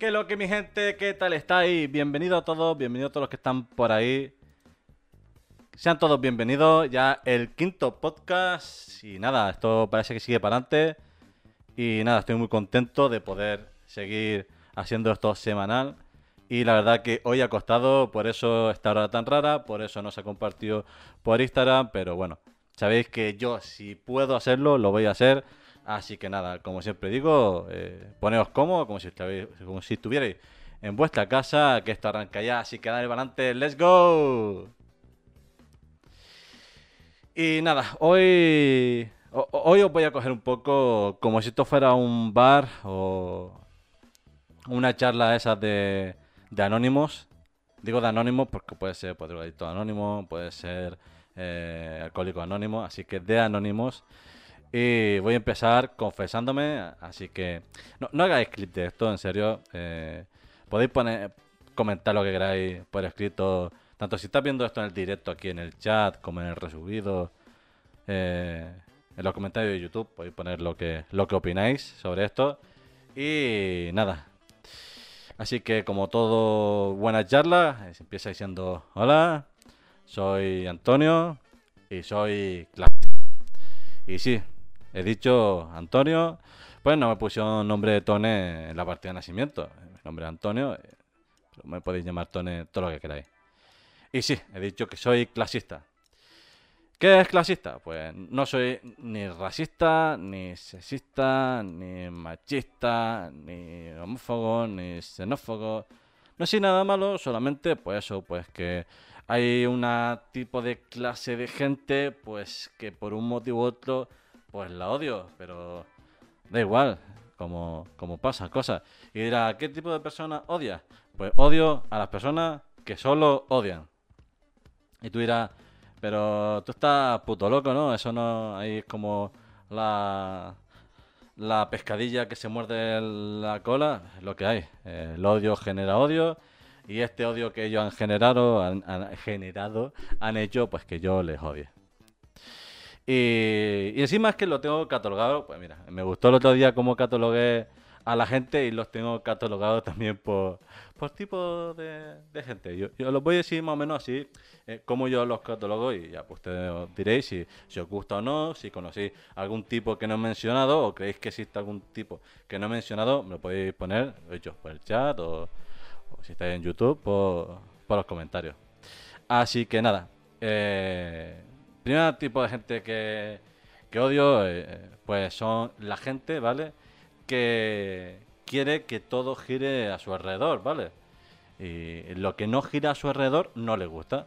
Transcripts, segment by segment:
¿Qué lo que mi gente? ¿Qué tal estáis? Bienvenidos a todos, bienvenidos a todos los que están por ahí. Sean todos bienvenidos, ya el quinto podcast y nada, esto parece que sigue para adelante y nada, estoy muy contento de poder seguir haciendo esto semanal y la verdad que hoy ha costado, por eso esta hora tan rara, por eso no se ha compartido por Instagram, pero bueno, sabéis que yo si puedo hacerlo, lo voy a hacer. Así que nada, como siempre digo, eh, poneos cómodos, como si, como si estuvierais en vuestra casa, que esto arranca ya, así que dale adelante, ¡let's go! Y nada, hoy, ho- hoy os voy a coger un poco como si esto fuera un bar o una charla esas de, de anónimos. Digo de anónimos porque puede ser pues, drogadicto anónimo, puede ser eh, alcohólico anónimo, así que de anónimos. Y voy a empezar confesándome, así que no, no hagáis clip de esto, en serio. eh, podéis poner, comentar lo que queráis por escrito, tanto si estás viendo esto en el directo aquí en el chat, como en el resubido, eh, en los comentarios de YouTube, podéis poner lo que, lo que opináis sobre esto. Y nada. Así que como todo buena charla, se empieza diciendo, hola, soy Antonio y soy clásico. Y sí, he dicho Antonio, pues no me pusieron nombre de Tone en la partida de nacimiento. Mi nombre es Antonio, eh, me podéis llamar Tone todo lo que queráis. Y sí, he dicho que soy clasista. ¿Qué es clasista? Pues no soy ni racista, ni sexista, ni machista, ni homófobo, ni xenófobo. No soy nada malo, solamente pues eso, pues que hay una tipo de clase de gente pues que por un motivo u otro pues la odio, pero da igual, como, como pasa, cosas. Y dirá, ¿qué tipo de personas odias? Pues odio a las personas que solo odian. Y tú dirás, pero tú estás puto loco, ¿no? Eso no, ahí es como la, la pescadilla que se muerde la cola, es lo que hay. El odio genera odio y este odio que ellos han generado, han, han generado, han hecho pues que yo les odie. Y, encima es que lo tengo catalogado, pues mira, me gustó el otro día cómo catalogué a la gente y los tengo catalogados también por, por tipo de, gente. Yo, yo los voy a decir más o menos así, eh, cómo yo los catalogo y ya pues ustedes diréis si, os gusta o no, si conocéis algún tipo que no he mencionado o creéis que existe algún tipo que no he mencionado, me lo podéis poner, lo he dicho, por el chat o, o si estáis en YouTube, por, por los comentarios. Así que nada, eh, primer tipo de gente que, que odio, eh, pues son la gente, ¿vale? Que quiere que todo gire a su alrededor, ¿vale? Y lo que no gira a su alrededor no le gusta.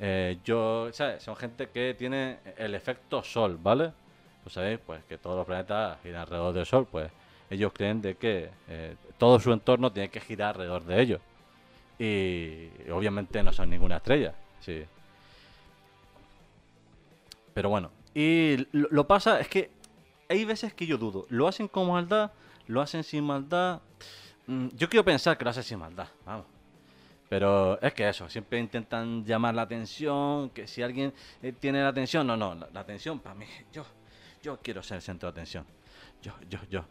Eh, yo, ¿sabes? Son gente que tiene el efecto sol, ¿vale? Pues sabéis, pues que todos los planetas giran alrededor del sol, pues ellos creen de que eh, todo su entorno tiene que girar alrededor de ellos. Y obviamente no son ninguna estrella, sí. Pero bueno, y lo, lo pasa es que hay veces que yo dudo, ¿lo hacen con maldad? ¿Lo hacen sin maldad? Mm, Yo quiero pensar que lo hacen sin maldad, vamos. Pero es que eso, siempre intentan llamar la atención, que si alguien eh, tiene la atención, no, no, la, la atención para mí, yo, yo quiero ser el centro de atención. Yo, yo, yo.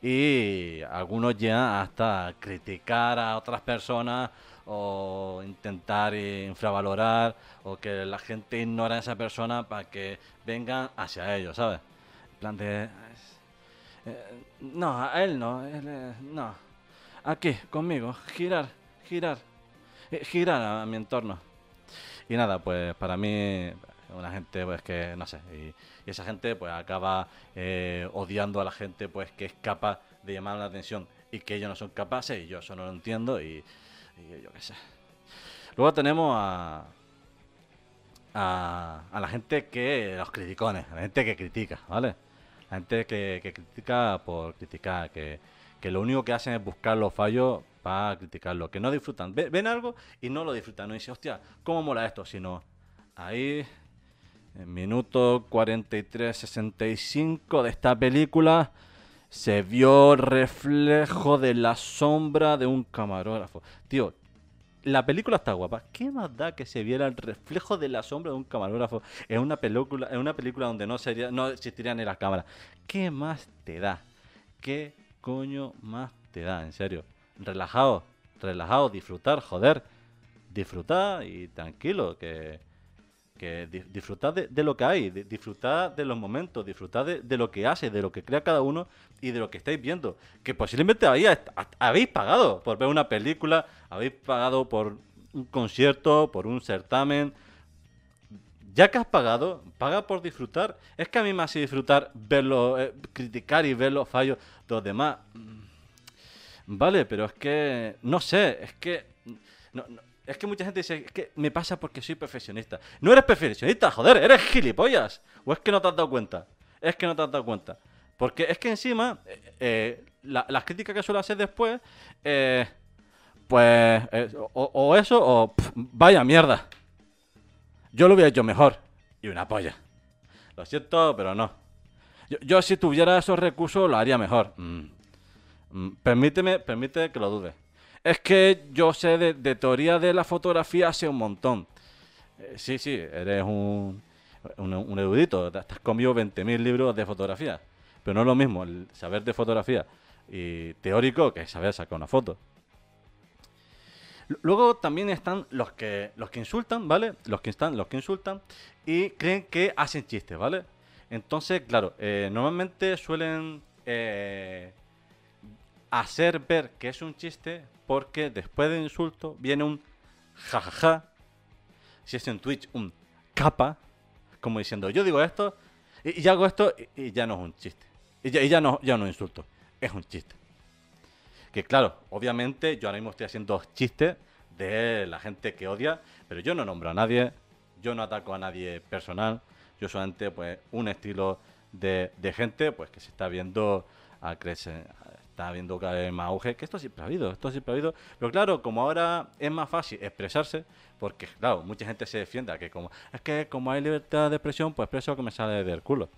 Y algunos llegan hasta criticar a otras personas o intentar eh, infravalorar o que la gente ignora a esa persona para que vengan hacia ellos, ¿sabes? En plan de... eh, no, a él no, no. Aquí, conmigo, girar, girar, eh, girar a, mi entorno. Y nada, pues para mí, una gente pues que, no sé, y, y esa gente pues acaba odiando a la gente pues que es capaz de llamar la atención y que ellos no son capaces y yo eso no lo entiendo y, y yo qué sé. Luego tenemos a, a, la gente que, los criticones, la gente que critica, ¿vale? La gente que, critica por criticar, que, que lo único que hacen es buscar los fallos para criticarlo, que no disfrutan. Ve- Ven algo y no lo disfrutan, no dicen, hostia, ¿cómo mola esto? Sino ahí, en minuto 43-65 de esta película, se vio reflejo de la sombra de un camarógrafo. Tío, la película está guapa. ¿Qué más da que se viera el reflejo de la sombra de un camarógrafo en una película, en una película donde no sería, no existirían ni las cámaras? ¿Qué más te da? ¿Qué coño más te da? En serio. relajado, relajado, disfrutar, joder, disfrutar y tranquilo, que, que disfrutar de, lo que hay, disfrutar de los momentos, disfrutar de, lo que hace, de lo que crea cada uno y de lo que estáis viendo. Que posiblemente habéis, habéis pagado por ver una película, habéis pagado por un concierto, por un certamen. Ya que has pagado, paga por disfrutar. Es que a mí me hace disfrutar verlo, eh, criticar y ver los fallos de los demás. Mm, vale, pero es que, no sé, es que... es que mucha gente dice, es que me pasa porque soy perfeccionista. No eres perfeccionista, joder, eres gilipollas. ¿O es que no te has dado cuenta? Es que no te has dado cuenta. Porque es que encima, eh, eh, las críticas que suelo hacer después, pues o, eso o vaya mierda. Yo lo hubiera hecho mejor. Y una polla. Lo siento, pero no. Yo, si tuviera esos recursos lo haría mejor. Mm. Mm, permíteme, permíteme que lo dude. Es que yo sé de, teoría de la fotografía hace un montón. Eh, sí, sí, eres un, un, erudito. Te has comido 20.000 libros de fotografía. Pero no es lo mismo el saber de fotografía y teórico que saber sacar una foto. Luego también están los que, los que insultan, ¿vale? Los que están, los que insultan y creen que hacen chistes, ¿vale? Entonces, claro, eh, normalmente suelen eh, hacer ver que es un chiste porque después del insulto viene un jajaja. Si es en Twitch, un capa, como diciendo, yo digo esto y, hago esto y, ya no es un chiste. Y ya, y no, ya no insulto, es un chiste. Que claro, obviamente yo ahora mismo estoy haciendo chistes de la gente que odia, pero yo no nombro a nadie, yo no ataco a nadie personal, yo solamente pues un estilo de, gente pues que se está viendo a crecer, está viendo cada vez más auge, que esto siempre ha habido, esto siempre ha habido, pero claro, como ahora es más fácil expresarse, porque claro, mucha gente se defienda que como es que como hay libertad de expresión, pues expreso que me sale del culo.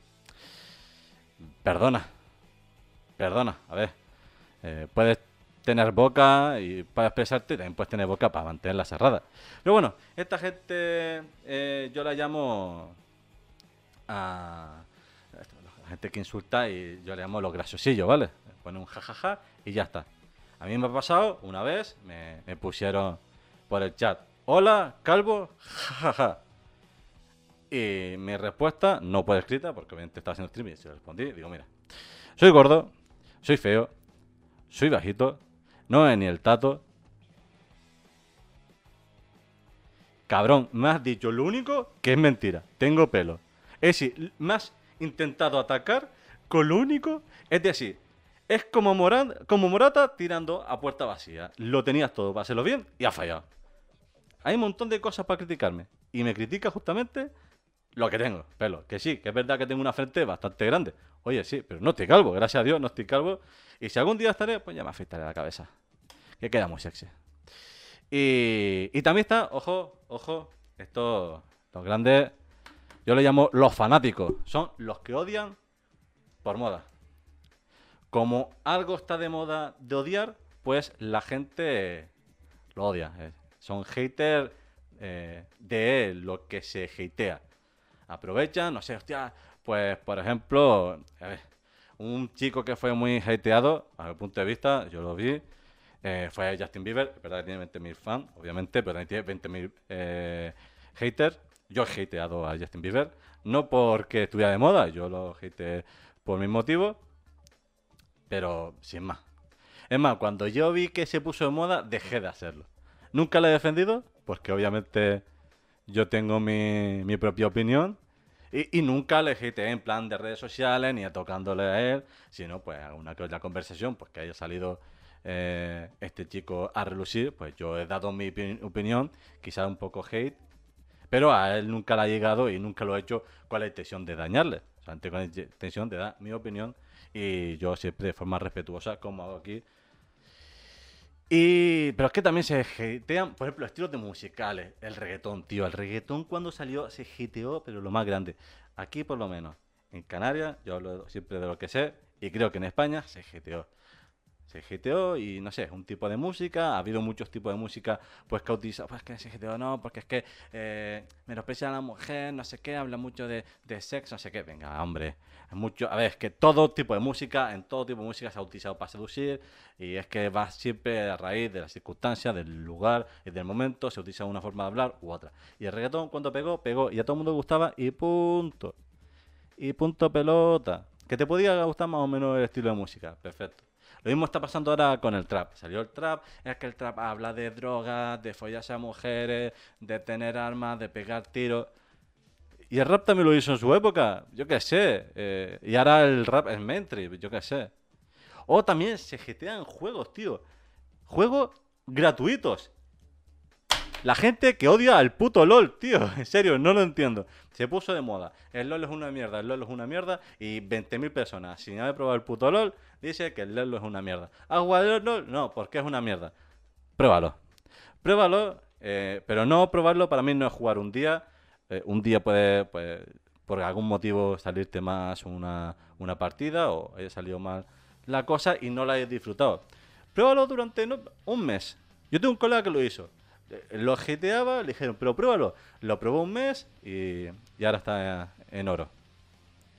Perdona, perdona, a ver, eh, puedes tener boca y para expresarte, también puedes tener boca para mantenerla cerrada. Pero bueno, esta gente eh, yo la llamo a la gente que insulta y yo le llamo los graciosillos, ¿vale? Pone un jajaja y ya está. A mí me ha pasado una vez, me, pusieron por el chat, hola, calvo, jajaja. Y mi respuesta, no puede escrita, porque obviamente estaba haciendo streaming y se respondí, digo, mira, soy gordo, soy feo, soy bajito, no es ni el tato. Cabrón, me has dicho lo único que es mentira. Tengo pelo. Es decir, me has intentado atacar con lo único. Es decir, es como, como Morata tirando a puerta vacía. Lo tenías todo para hacerlo bien y ha fallado. Hay un montón de cosas para criticarme. Y me critica justamente lo que tengo, pelo. Que sí, que es verdad que tengo una frente bastante grande. Oye, sí, pero no estoy calvo, gracias a Dios no estoy calvo. Y si algún día estaré, pues ya me afeitaré la cabeza. Que queda muy sexy. Y, y también está, ojo, ojo, estos, los grandes, yo le llamo los fanáticos. Son los que odian por moda. Como algo está de moda de odiar, pues la gente lo odia. Eh, son haters eh, de lo que se hatea aprovechan, no sé, hostia, pues por ejemplo, un chico que fue muy hateado, a mi punto de vista, yo lo vi, eh, fue Justin Bieber, es verdad que tiene 20.000 fans, obviamente, pero también tiene 20.000 eh, haters. Yo he hateado a Justin Bieber, no porque estuviera de moda, yo lo hateé por mis motivos, pero sin más. Es más, cuando yo vi que se puso de moda, dejé de hacerlo. Nunca lo he defendido, porque obviamente yo tengo mi, mi propia opinión y, nunca le hate en plan de redes sociales ni a tocándole a él, sino pues alguna que otra conversación, pues que haya salido eh, este chico a relucir, pues yo he dado mi opinión, quizá un poco hate, pero a él nunca le ha llegado y nunca lo he hecho con la intención de dañarle, o sea, con la intención de dar mi opinión y yo siempre de forma respetuosa, como hago aquí, y, pero es que también se hatean, por ejemplo, estilos de musicales. El reggaetón, tío. El reggaetón cuando salió se hateó, pero lo más grande. Aquí, por lo menos. En Canarias, yo hablo siempre de lo que sé. Y creo que en España se hateó. GTO y no sé, un tipo de música. Ha habido muchos tipos de música pues que ha utilizado, pues que se GTO no, porque es que eh, menosprecia a la mujer, no sé qué, habla mucho de, de sexo, no sé qué. Venga, hombre, es mucho. A ver, es que todo tipo de música, en todo tipo de música se ha utilizado para seducir y es que va siempre a raíz de las circunstancias, del lugar y del momento, se utiliza una forma de hablar u otra. Y el reggaetón cuando pegó, pegó y a todo el mundo le gustaba y punto. Y punto pelota. Que te podía gustar más o menos el estilo de música, perfecto. Lo mismo está pasando ahora con el trap. Salió el trap, es que el trap habla de drogas, de follarse a mujeres, de tener armas, de pegar tiros. Y el rap también lo hizo en su época, yo qué sé. eh, y ahora el rap es mainstream, yo qué sé. O también se jetean juegos, tío. Juegos gratuitos. La gente que odia al puto LOL, tío. En serio, no lo entiendo. Se puso de moda. El LOL es una mierda, el LOL es una mierda. Y 20.000 personas, sin haber probado el puto LOL, dice que el LOL es una mierda. ¿Has jugado al LOL? No, porque es una mierda. Pruébalo. Pruébalo, eh, pero no probarlo para mí no es jugar un día. Eh, un día puede, pues, por algún motivo salirte más una, una partida o haya salido mal la cosa y no la hayas disfrutado. Pruébalo durante un mes. Yo tengo un colega que lo hizo. Eh, Lo jeteaba, le dijeron, pero pruébalo. Lo probó un mes y, y ahora está en oro.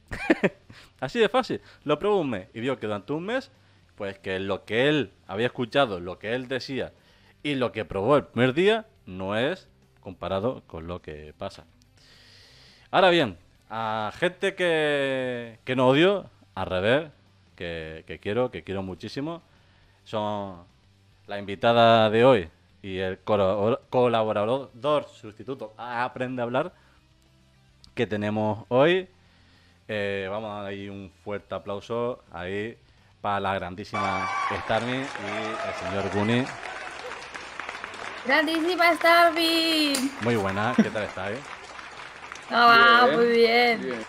Así de fácil. Lo probó un mes y vio que durante un mes, pues que lo que él había escuchado, lo que él decía y lo que probó el primer día no es comparado con lo que pasa. Ahora bien, a gente que, que no odio, al revés, que, que quiero, que quiero muchísimo, son la invitada de hoy y el colaborador sustituto a Aprende a Hablar que tenemos hoy. Eh, vamos a dar ahí un fuerte aplauso ahí para la grandísima Starmy y el señor Guni. Grandísima Starvin. Muy buena, ¿qué tal estáis? Ah, Bien, muy bien. Bien.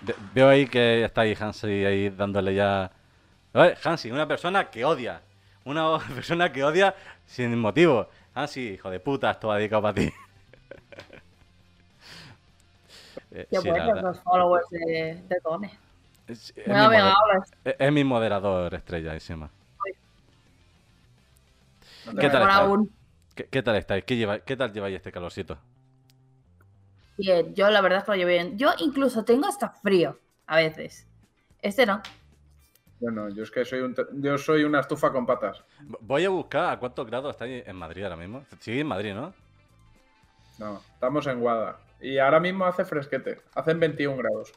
Ve- Veo ahí que está ahí Hansi ahí dándole ya. Hansi, una persona que odia. Una persona que odia sin motivo. Hansi, hijo de puta, esto va dedicado para ti. Eh, Qué sí, buenos los followers de, de Tone. Es, es No, mi venga, es- es mi moderador estrella encima. No ¿Qué tal qué tal estáis? ¿Qué, lleva- ¿Qué tal lleváis este calorcito? Bien, yo la verdad es que lo llevo bien. Yo incluso tengo hasta frío a veces. Este no. Bueno, yo es que soy un yo soy una estufa con patas. Voy a buscar a cuántos grados estáis en Madrid ahora mismo. Sigue en Madrid, ¿no? No, estamos en Guada. Y ahora mismo hace fresquete. Hacen 21 grados.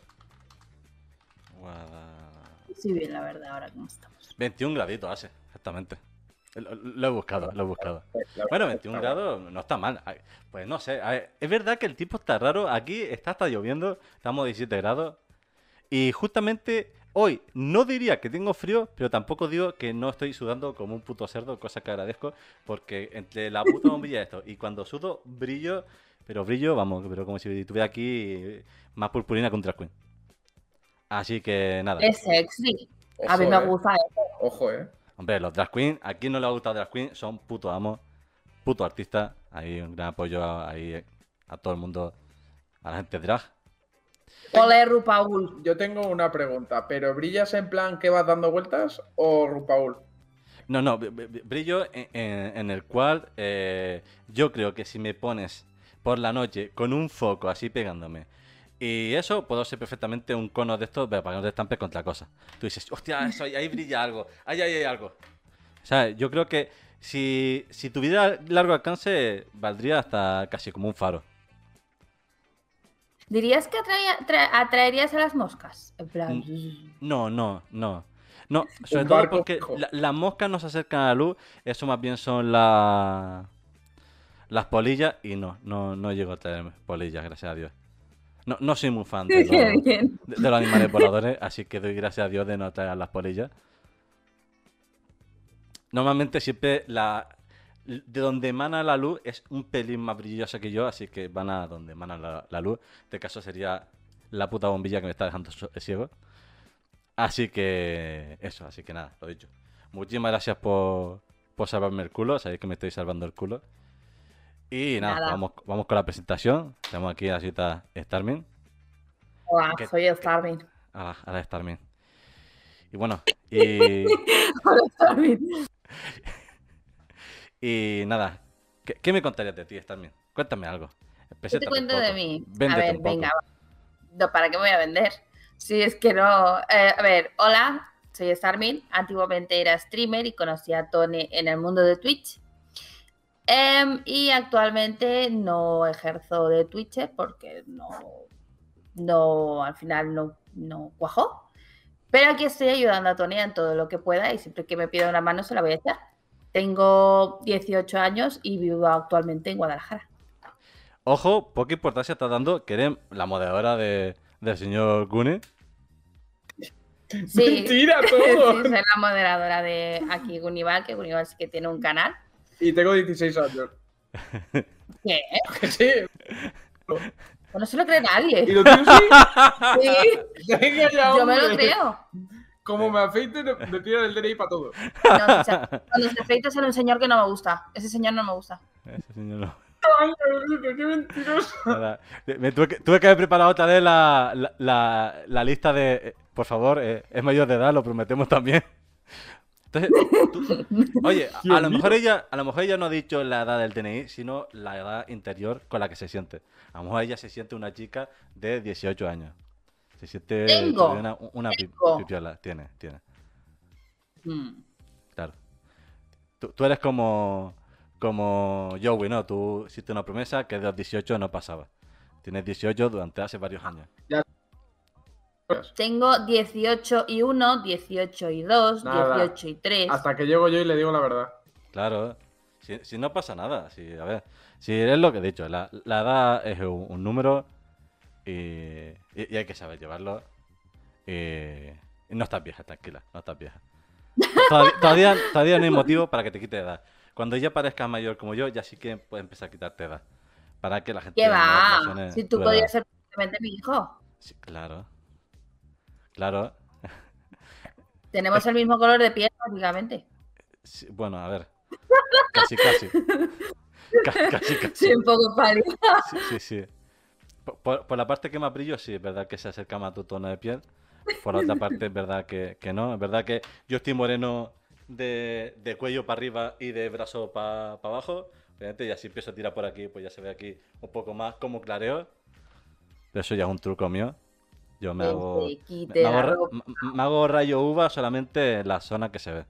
Guada- Sí, bien, la verdad, ahora cómo estamos. 21 graditos hace, exactamente. Lo, lo he buscado, lo he buscado. La Bueno, verdad 21 está grados no está mal. Pues no sé, a ver, es verdad que el tiempo está raro. Aquí está hasta lloviendo, estamos a 17 grados. Y justamente hoy no diría que tengo frío, pero tampoco digo que no estoy sudando como un puto cerdo, cosa que agradezco, porque entre la puta bombilla de esto y cuando sudo brillo, pero brillo, vamos, pero como si tuviera aquí más purpurina que un drag queen. Así que nada. Es sexy. Ojo, a mí me eh. gusta eso. Ojo, eh. Hombre, los drag queen, a quien no le ha gustado drag queen, son puto amos, puto artistas. Ahí un gran apoyo a, ahí a todo el mundo, a la gente drag. Ole, Rupaul. Yo tengo una pregunta, ¿pero brillas en plan que vas dando vueltas o Rupaul? No, no, br- br- brillo en, en- en el cual eh, yo creo que si me pones por la noche con un foco así pegándome y eso, puedo ser perfectamente un cono de estos para que no te estampes contra cosas. Tú dices, hostia, eso, ahí ahí brilla algo, ahí, ahí hay algo. O sea, yo creo que si, si tuviera largo alcance, valdría hasta casi como un faro. ¿Dirías que atraía- tra- atraerías a las moscas? En plan. No, no, no. No, sobre todo porque la- las moscas no se acercan a la luz, eso más bien son la- las polillas y no, no, no llego a traer polillas, gracias a Dios. No, no soy muy fan de los, bien. de, de los animales voladores, así que doy gracias a Dios de no traer las polillas. Normalmente siempre la de donde emana la luz es un pelín más brillosa que yo, así que van a donde emana la, la luz. En este caso sería la puta bombilla que me está dejando ciego. Así que eso, así que nada, lo dicho. Muchísimas gracias por, por salvarme el culo, sabéis que me estoy salvando el culo. Y nada, Nada. Vamos, vamos con la presentación. Tenemos aquí a la cita Starmin. Hola, ¿Qué- soy Starvin. A la, a la Starmin. Y bueno, y, Hola, Starmin. y nada. ¿Qué, qué me contarías de ti, Starmin? Cuéntame algo. ¿Qué te cuento de mí? Véndete a ver, venga. No, ¿Para qué me voy a vender? Si es que no. eh, a ver, hola, soy Starmin. Antiguamente era streamer y conocí a Tone en el mundo de Twitch. Em, y actualmente no ejerzo de Twitcher porque no, no, al final no, no cuajó. Pero aquí estoy ayudando a Tony en todo lo que pueda y siempre que me pida una mano se la voy a echar. Tengo 18 años y vivo actualmente en Guadalajara. Ojo, poca importancia está dando que eres la moderadora de, del señor Gune. Sí, Mentira sí, todo. soy la moderadora de aquí Gunival, que Gunival sí que tiene un canal. Y tengo 16 años. ¿Qué? Sí. Pues no se lo cree nadie. ¿Y lo tienes así? Sí, ya, yo me lo creo. Como me afeite, me tiran el DNI para todo. No, o sea, cuando se afeita sale un señor que no me gusta. Ese señor no me gusta. Ese señor no. Ay, qué mentiroso. Nada. Me tuve, que, tuve que haber preparado otra vez la, la, la- la lista de. eh, por favor, eh, es mayor de edad, lo prometemos también. Entonces, tú- oye, a, lo mejor ella, a lo mejor ella no ha dicho la edad del DNI, sino la edad interior con la que se siente. A lo mejor ella se siente una chica de 18 años. Se siente Tengo, una, una tengo. pipiola. Tiene, tiene. Mm. Claro. Tú, tú eres como, como Joey, ¿no? Tú hiciste una promesa que de los 18 no pasaba. Tienes 18 durante hace varios años. Tengo 18 y 1, 18 y 2, Nada. 18 y 3. Hasta que llego yo y le digo la verdad. Claro. Si, si no pasa nada. Si, a ver, si es lo que he dicho. La, la edad es un, un número y, y- y hay que saber llevarlo. Y no estás vieja, tranquila. No estás vieja. Todavía, todavía, todavía no hay motivo para que te quite edad. Cuando ya parezcas mayor como yo, ya sí que puedes empezar a quitarte edad. Para que la gente ¿Qué va? Si tú podías ser perfectamente mi hijo. Sí, claro. Claro. Tenemos el mismo color de piel, básicamente. Sí, bueno, a ver. Casi, casi. Ca- casi, casi. Sí, un poco pálido. Sí, sí, sí. Por, la parte que más brillo, sí, es verdad que se acerca más a tu tono de piel. Por la otra parte, es verdad que, que no. Es verdad que yo estoy moreno de, de cuello para arriba y de brazo para abajo. Y así empiezo a tirar por aquí, pues ya se ve aquí un poco más como clareo. Pero eso ya es un truco mío. Yo me hago, me, hago, me hago rayo uva solamente en la zona que se ve.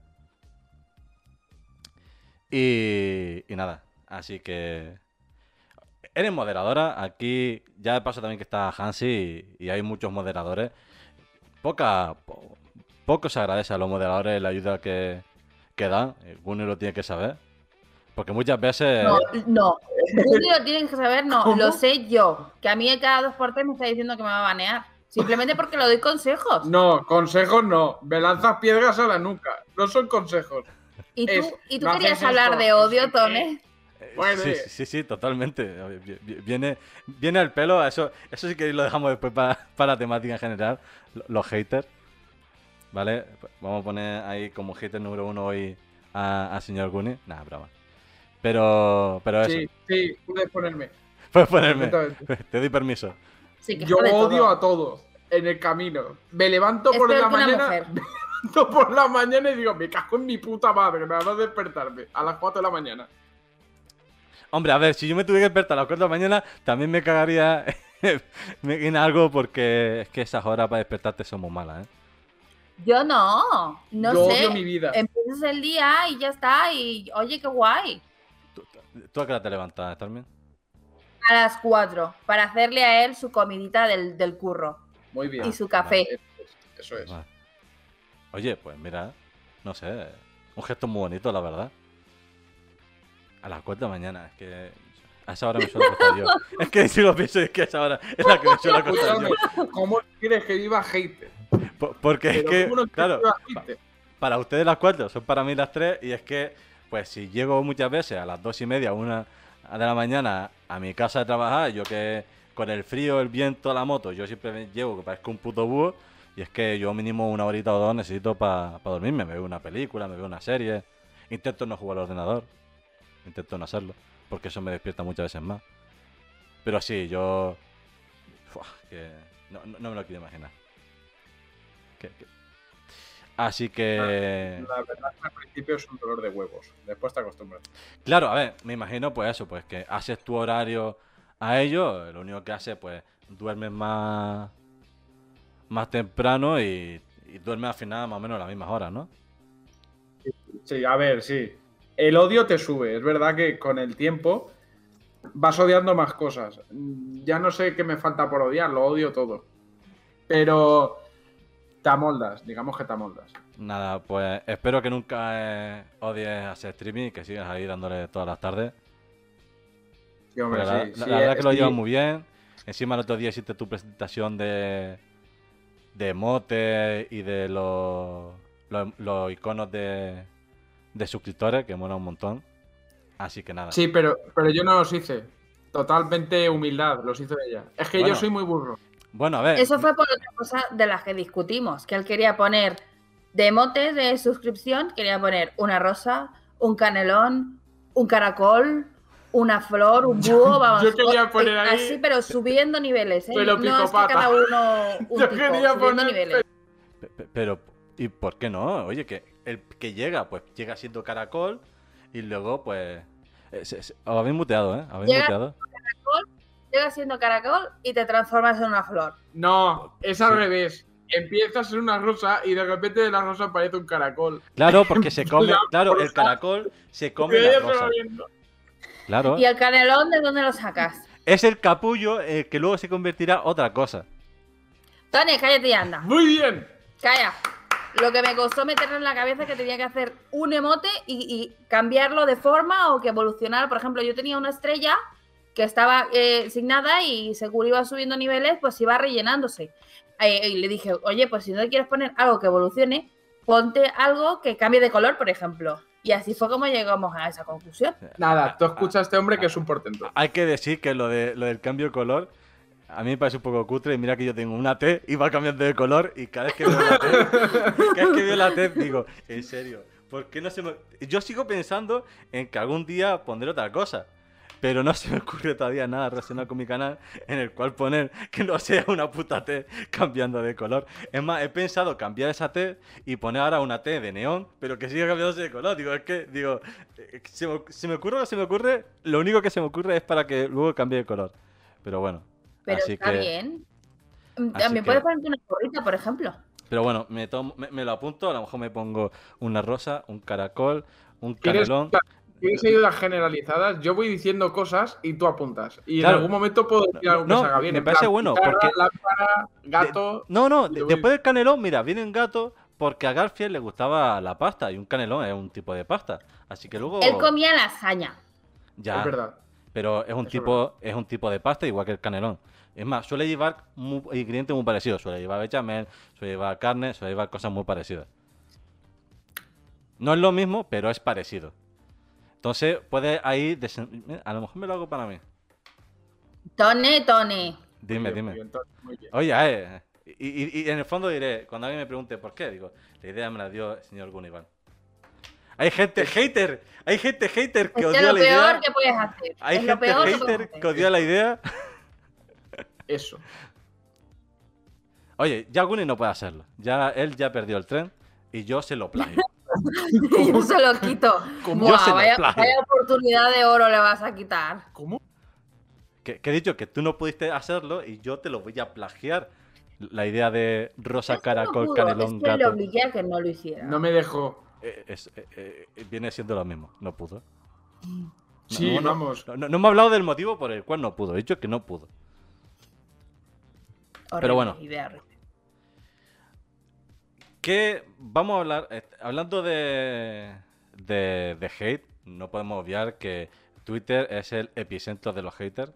Y, y nada, así que eres moderadora. Aquí ya de paso también que está Hansi y, y hay muchos moderadores. Poca, po- poco se agradece a los moderadores la ayuda que, que dan. Eh, Uno lo tiene que saber. Porque muchas veces... No, no. Ni lo tienes que saber, no. ¿Cómo? Lo sé yo. Que a mí cada dos por tres me está diciendo que me va a banear. Simplemente porque le doy consejos. No, consejos no. Me lanzas piedras a la nuca. No son consejos. Y tú, es, y tú no querías hablar esto, de odio. Tone. Eh, Bueno, sí, eh. sí, sí, sí, totalmente. Vi- vi- Viene, viene al pelo, eso, eso sí que lo dejamos después para, para la temática en general, lo- los haters. ¿Vale? Vamos a poner ahí como hater número uno hoy a- señor Guni. Nada, broma. Pero, pero eso, Sí, sí, puedes ponerme. puedes ponerme. Te doy permiso. Sí, Yo odio todo. a todos en el camino. Me levanto Es por la mañana. mujer. Me levanto por la mañana y digo, me cago en mi puta madre, me va a despertarme a las 4 de la mañana. Hombre, a ver, si yo me tuviera que despertar a las 4 de la mañana, también me cagaría en algo porque es que esas horas para despertarte son muy malas, ¿eh? Yo no. No Yo sé. odio mi vida. Empiezas el día y ya está. Y oye, qué guay. ¿Tú, tú a qué hora te levantas, Starmin? A las 4. Para hacerle a él su comidita del, del curro. Muy bien. Y su café. Eso es. Eso es. Vale. Oye, pues mira, no sé, un gesto muy bonito, la verdad. A las 4 de la mañana, es que a esa hora me suelo acostar yo. Es que si lo pienso, es que a esa hora es la que me suelo acostar yo. ¿cómo quieres que viva hater? Po- Porque es que, ¿cómo no quieres claro, que pa- para ustedes las 4 son para mí las 3 y es que, pues si llego muchas veces a las 2 y media, una de la mañana a mi casa de trabajar, yo que con el frío, el viento, la moto, yo siempre me llevo que parezco un puto búho y es que yo mínimo una horita o dos necesito para dormirme, me veo una película, me veo una serie, intento no jugar al ordenador, intento no hacerlo, porque eso me despierta muchas veces más. Pero sí, yo... Que no, no- no me lo quiero imaginar. Que- que- Así que. La verdad es que al principio es un dolor de huevos. Después te acostumbras. Claro, a ver, me imagino pues eso, pues que haces tu horario a ello, lo único que hace pues duermes más más temprano y, y duermes al final más o menos a las mismas horas, ¿no? Sí, a ver, sí. El odio te sube. Es verdad que con el tiempo vas odiando más cosas. Ya no sé qué me falta por odiar, lo odio todo. Pero te amoldas, digamos que te amoldas. Nada, pues espero que nunca eh, odies hacer streaming que sigas ahí dándole todas las tardes. Sí, hombre, Porque la, sí, la- sí, la verdad que lo llevas muy bien. Encima el otro día hiciste tu presentación de de motes y de los, los, los iconos de, de suscriptores, que mola un montón. Así que nada. Sí, pero, pero yo no los hice. Totalmente humildad, los hizo ella. Es que Bueno. yo soy muy burro. Bueno, a ver. Eso fue por otra cosa de las que discutimos, que él quería poner de motes de suscripción, quería poner una rosa, un canelón, un caracol, una flor, un búho, vamos. yo quería poner ahí- Así, pero subiendo niveles, ¿eh? Pero no es que cada uno un Yo quería poner niveles. Pe- pe- Pero, ¿y por qué no? Oye, que el que llega, pues llega siendo caracol y luego, pues. eh, se- se- os habéis muteado, ¿eh? Habéis Llega- muteado. Llega siendo caracol y te transformas en una flor. No, es al Sí. revés. Empiezas en una rosa y de repente de la rosa aparece un caracol. Claro, porque se come. La Claro, el rosa. caracol se come la rosa. Claro. ¿Y el canelón de dónde lo sacas? Es el capullo eh, que luego se convertirá otra cosa. Tony, cállate y anda. Muy bien. Calla. Lo que me costó meterlo en la cabeza es que tenía que hacer un emote y, y cambiarlo de forma o que evolucionara. Por ejemplo, yo tenía una estrella que estaba eh, sin nada y seguro iba subiendo niveles, pues iba rellenándose. Eh, y le dije, oye, pues si no quieres poner algo que evolucione, ponte algo que cambie de color, por ejemplo. Y así fue como llegamos a esa conclusión. Nada, tú escuchas a este hombre que es un portento. Hay que decir que lo, de, lo del cambio de color. A mí me parece un poco cutre. Mira que yo tengo una T y va cambiando de color. Y cada vez que veo la T, cada vez que veo la T, digo, en serio, ¿por qué no se me.? Yo sigo pensando en que algún día pondré otra cosa. Pero no se me ocurre todavía nada relacionado con mi canal en el cual poner que no sea una puta T cambiando de color. Es más, he pensado cambiar esa T y poner ahora una T de neón, pero que siga cambiándose de color. Digo, es que, digo, eh, se me, se me ocurre que se me ocurre, lo único que se me ocurre es para que luego cambie de color. Pero bueno. Pero así está que, bien. así También que- puedes ponerte una gorrita, por ejemplo. Pero bueno, me, tomo- me, me lo apunto, a lo mejor me pongo una rosa, un caracol, un ¿Quieres, canelón. ¿Quieres ayudas generalizadas? Yo voy diciendo cosas y tú apuntas. Y Claro. en algún momento puedo decir algo que No, haga bien. me parece plan, bueno, guitarra, porque- lámpara, gato. No, no, de- después del canelón, mira, vienen gatos porque a Garfield le gustaba la pasta y un canelón es un tipo de pasta. Así que luego Él comía lasaña. ya, Es verdad. pero es un es tipo es un tipo de pasta igual que el canelón. Es más, suele llevar mu- ingredientes muy parecidos, suele llevar bechamel, suele llevar carne, suele llevar cosas muy parecidas. No es lo mismo, pero es parecido. Entonces, puede ahí desen- a lo mejor me lo hago para mí. Tony, Tony. Dime, Muy bien, dime. muy bien, muy. Oye, eh, y, y- y en el fondo diré, cuando alguien me pregunte por qué, digo, la idea me la dio el señor Gunival. Hay gente hater, hay gente hater que Es odia lo la peor idea. que puedes hacer. Hay es lo gente puedes hater hacer. que odia la idea. Eso. Oye, ya Guni no puede hacerlo. Ya él ya perdió el tren y yo se lo plagio. Yo se lo quito. ¿Cómo? Yo Buah, se lo vaya, plagio. vaya oportunidad de oro le vas a quitar. ¿Cómo? Que, que he dicho que tú no pudiste hacerlo y yo te lo voy a plagiar. La idea de rosa, no caracol, canelón, es que le gato. obligué a que no lo hiciera. No me dejó. eh, es- eh, eh, viene siendo lo mismo, no pudo. Sí, no, no, vamos. No, no- no me ha hablado del motivo por el cual no pudo. He dicho que no pudo. Horrible pero bueno. Que vamos a hablar, eh, hablando de, de, de hate, no podemos obviar que Twitter es el epicentro de los haters,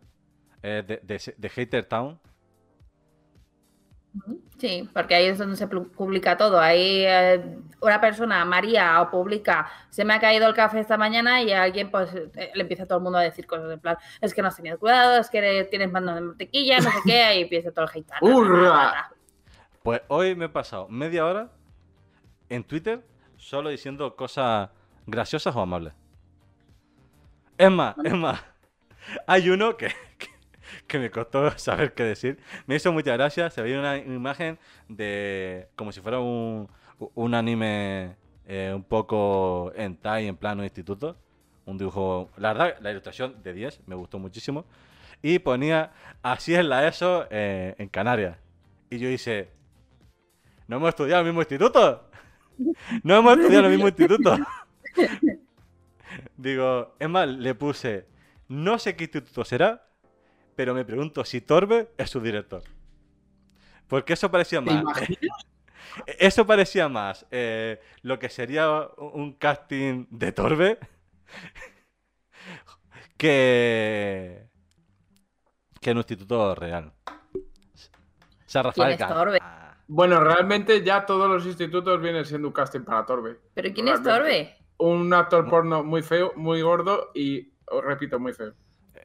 eh, de, de, de Hater Town. Sí, porque ahí es donde se pu- publica todo. Ahí eh, una persona, María, o publica, se me ha caído el café esta mañana y alguien pues eh, le empieza a todo el mundo a decir cosas en plan, es que no has tenido cuidado, es que tienes mano de mantequilla, no sé qué, y empieza todo el hate. Ta, ta, ta, ¡Hurra! Pues hoy me he pasado media hora en Twitter solo diciendo cosas graciosas o amables. Es más, es más, hay uno que, que, me costó saber qué decir. Me hizo mucha gracia, se veía una imagen de como si fuera un, un anime eh, un poco en en plano instituto. Un dibujo, la verdad, la ilustración de 10 me gustó muchísimo. Y ponía, así es la ESO eh, en Canarias. Y yo hice, ¿no hemos estudiado el mismo instituto? No hemos estudiado el mismo instituto. Digo, es más, le puse, no sé qué instituto será, pero me pregunto si Torbe es su director. Porque eso parecía ¿Te más. imaginas? Eso parecía más eh, lo que sería un casting de Torbe que, que un instituto real. San Rafael es Ca- Torbe? Ah, Bueno, realmente ya todos los institutos vienen siendo un casting para Torbe. ¿Pero quién es. Torbe? Un actor porno muy feo, muy gordo y, os repito, muy feo.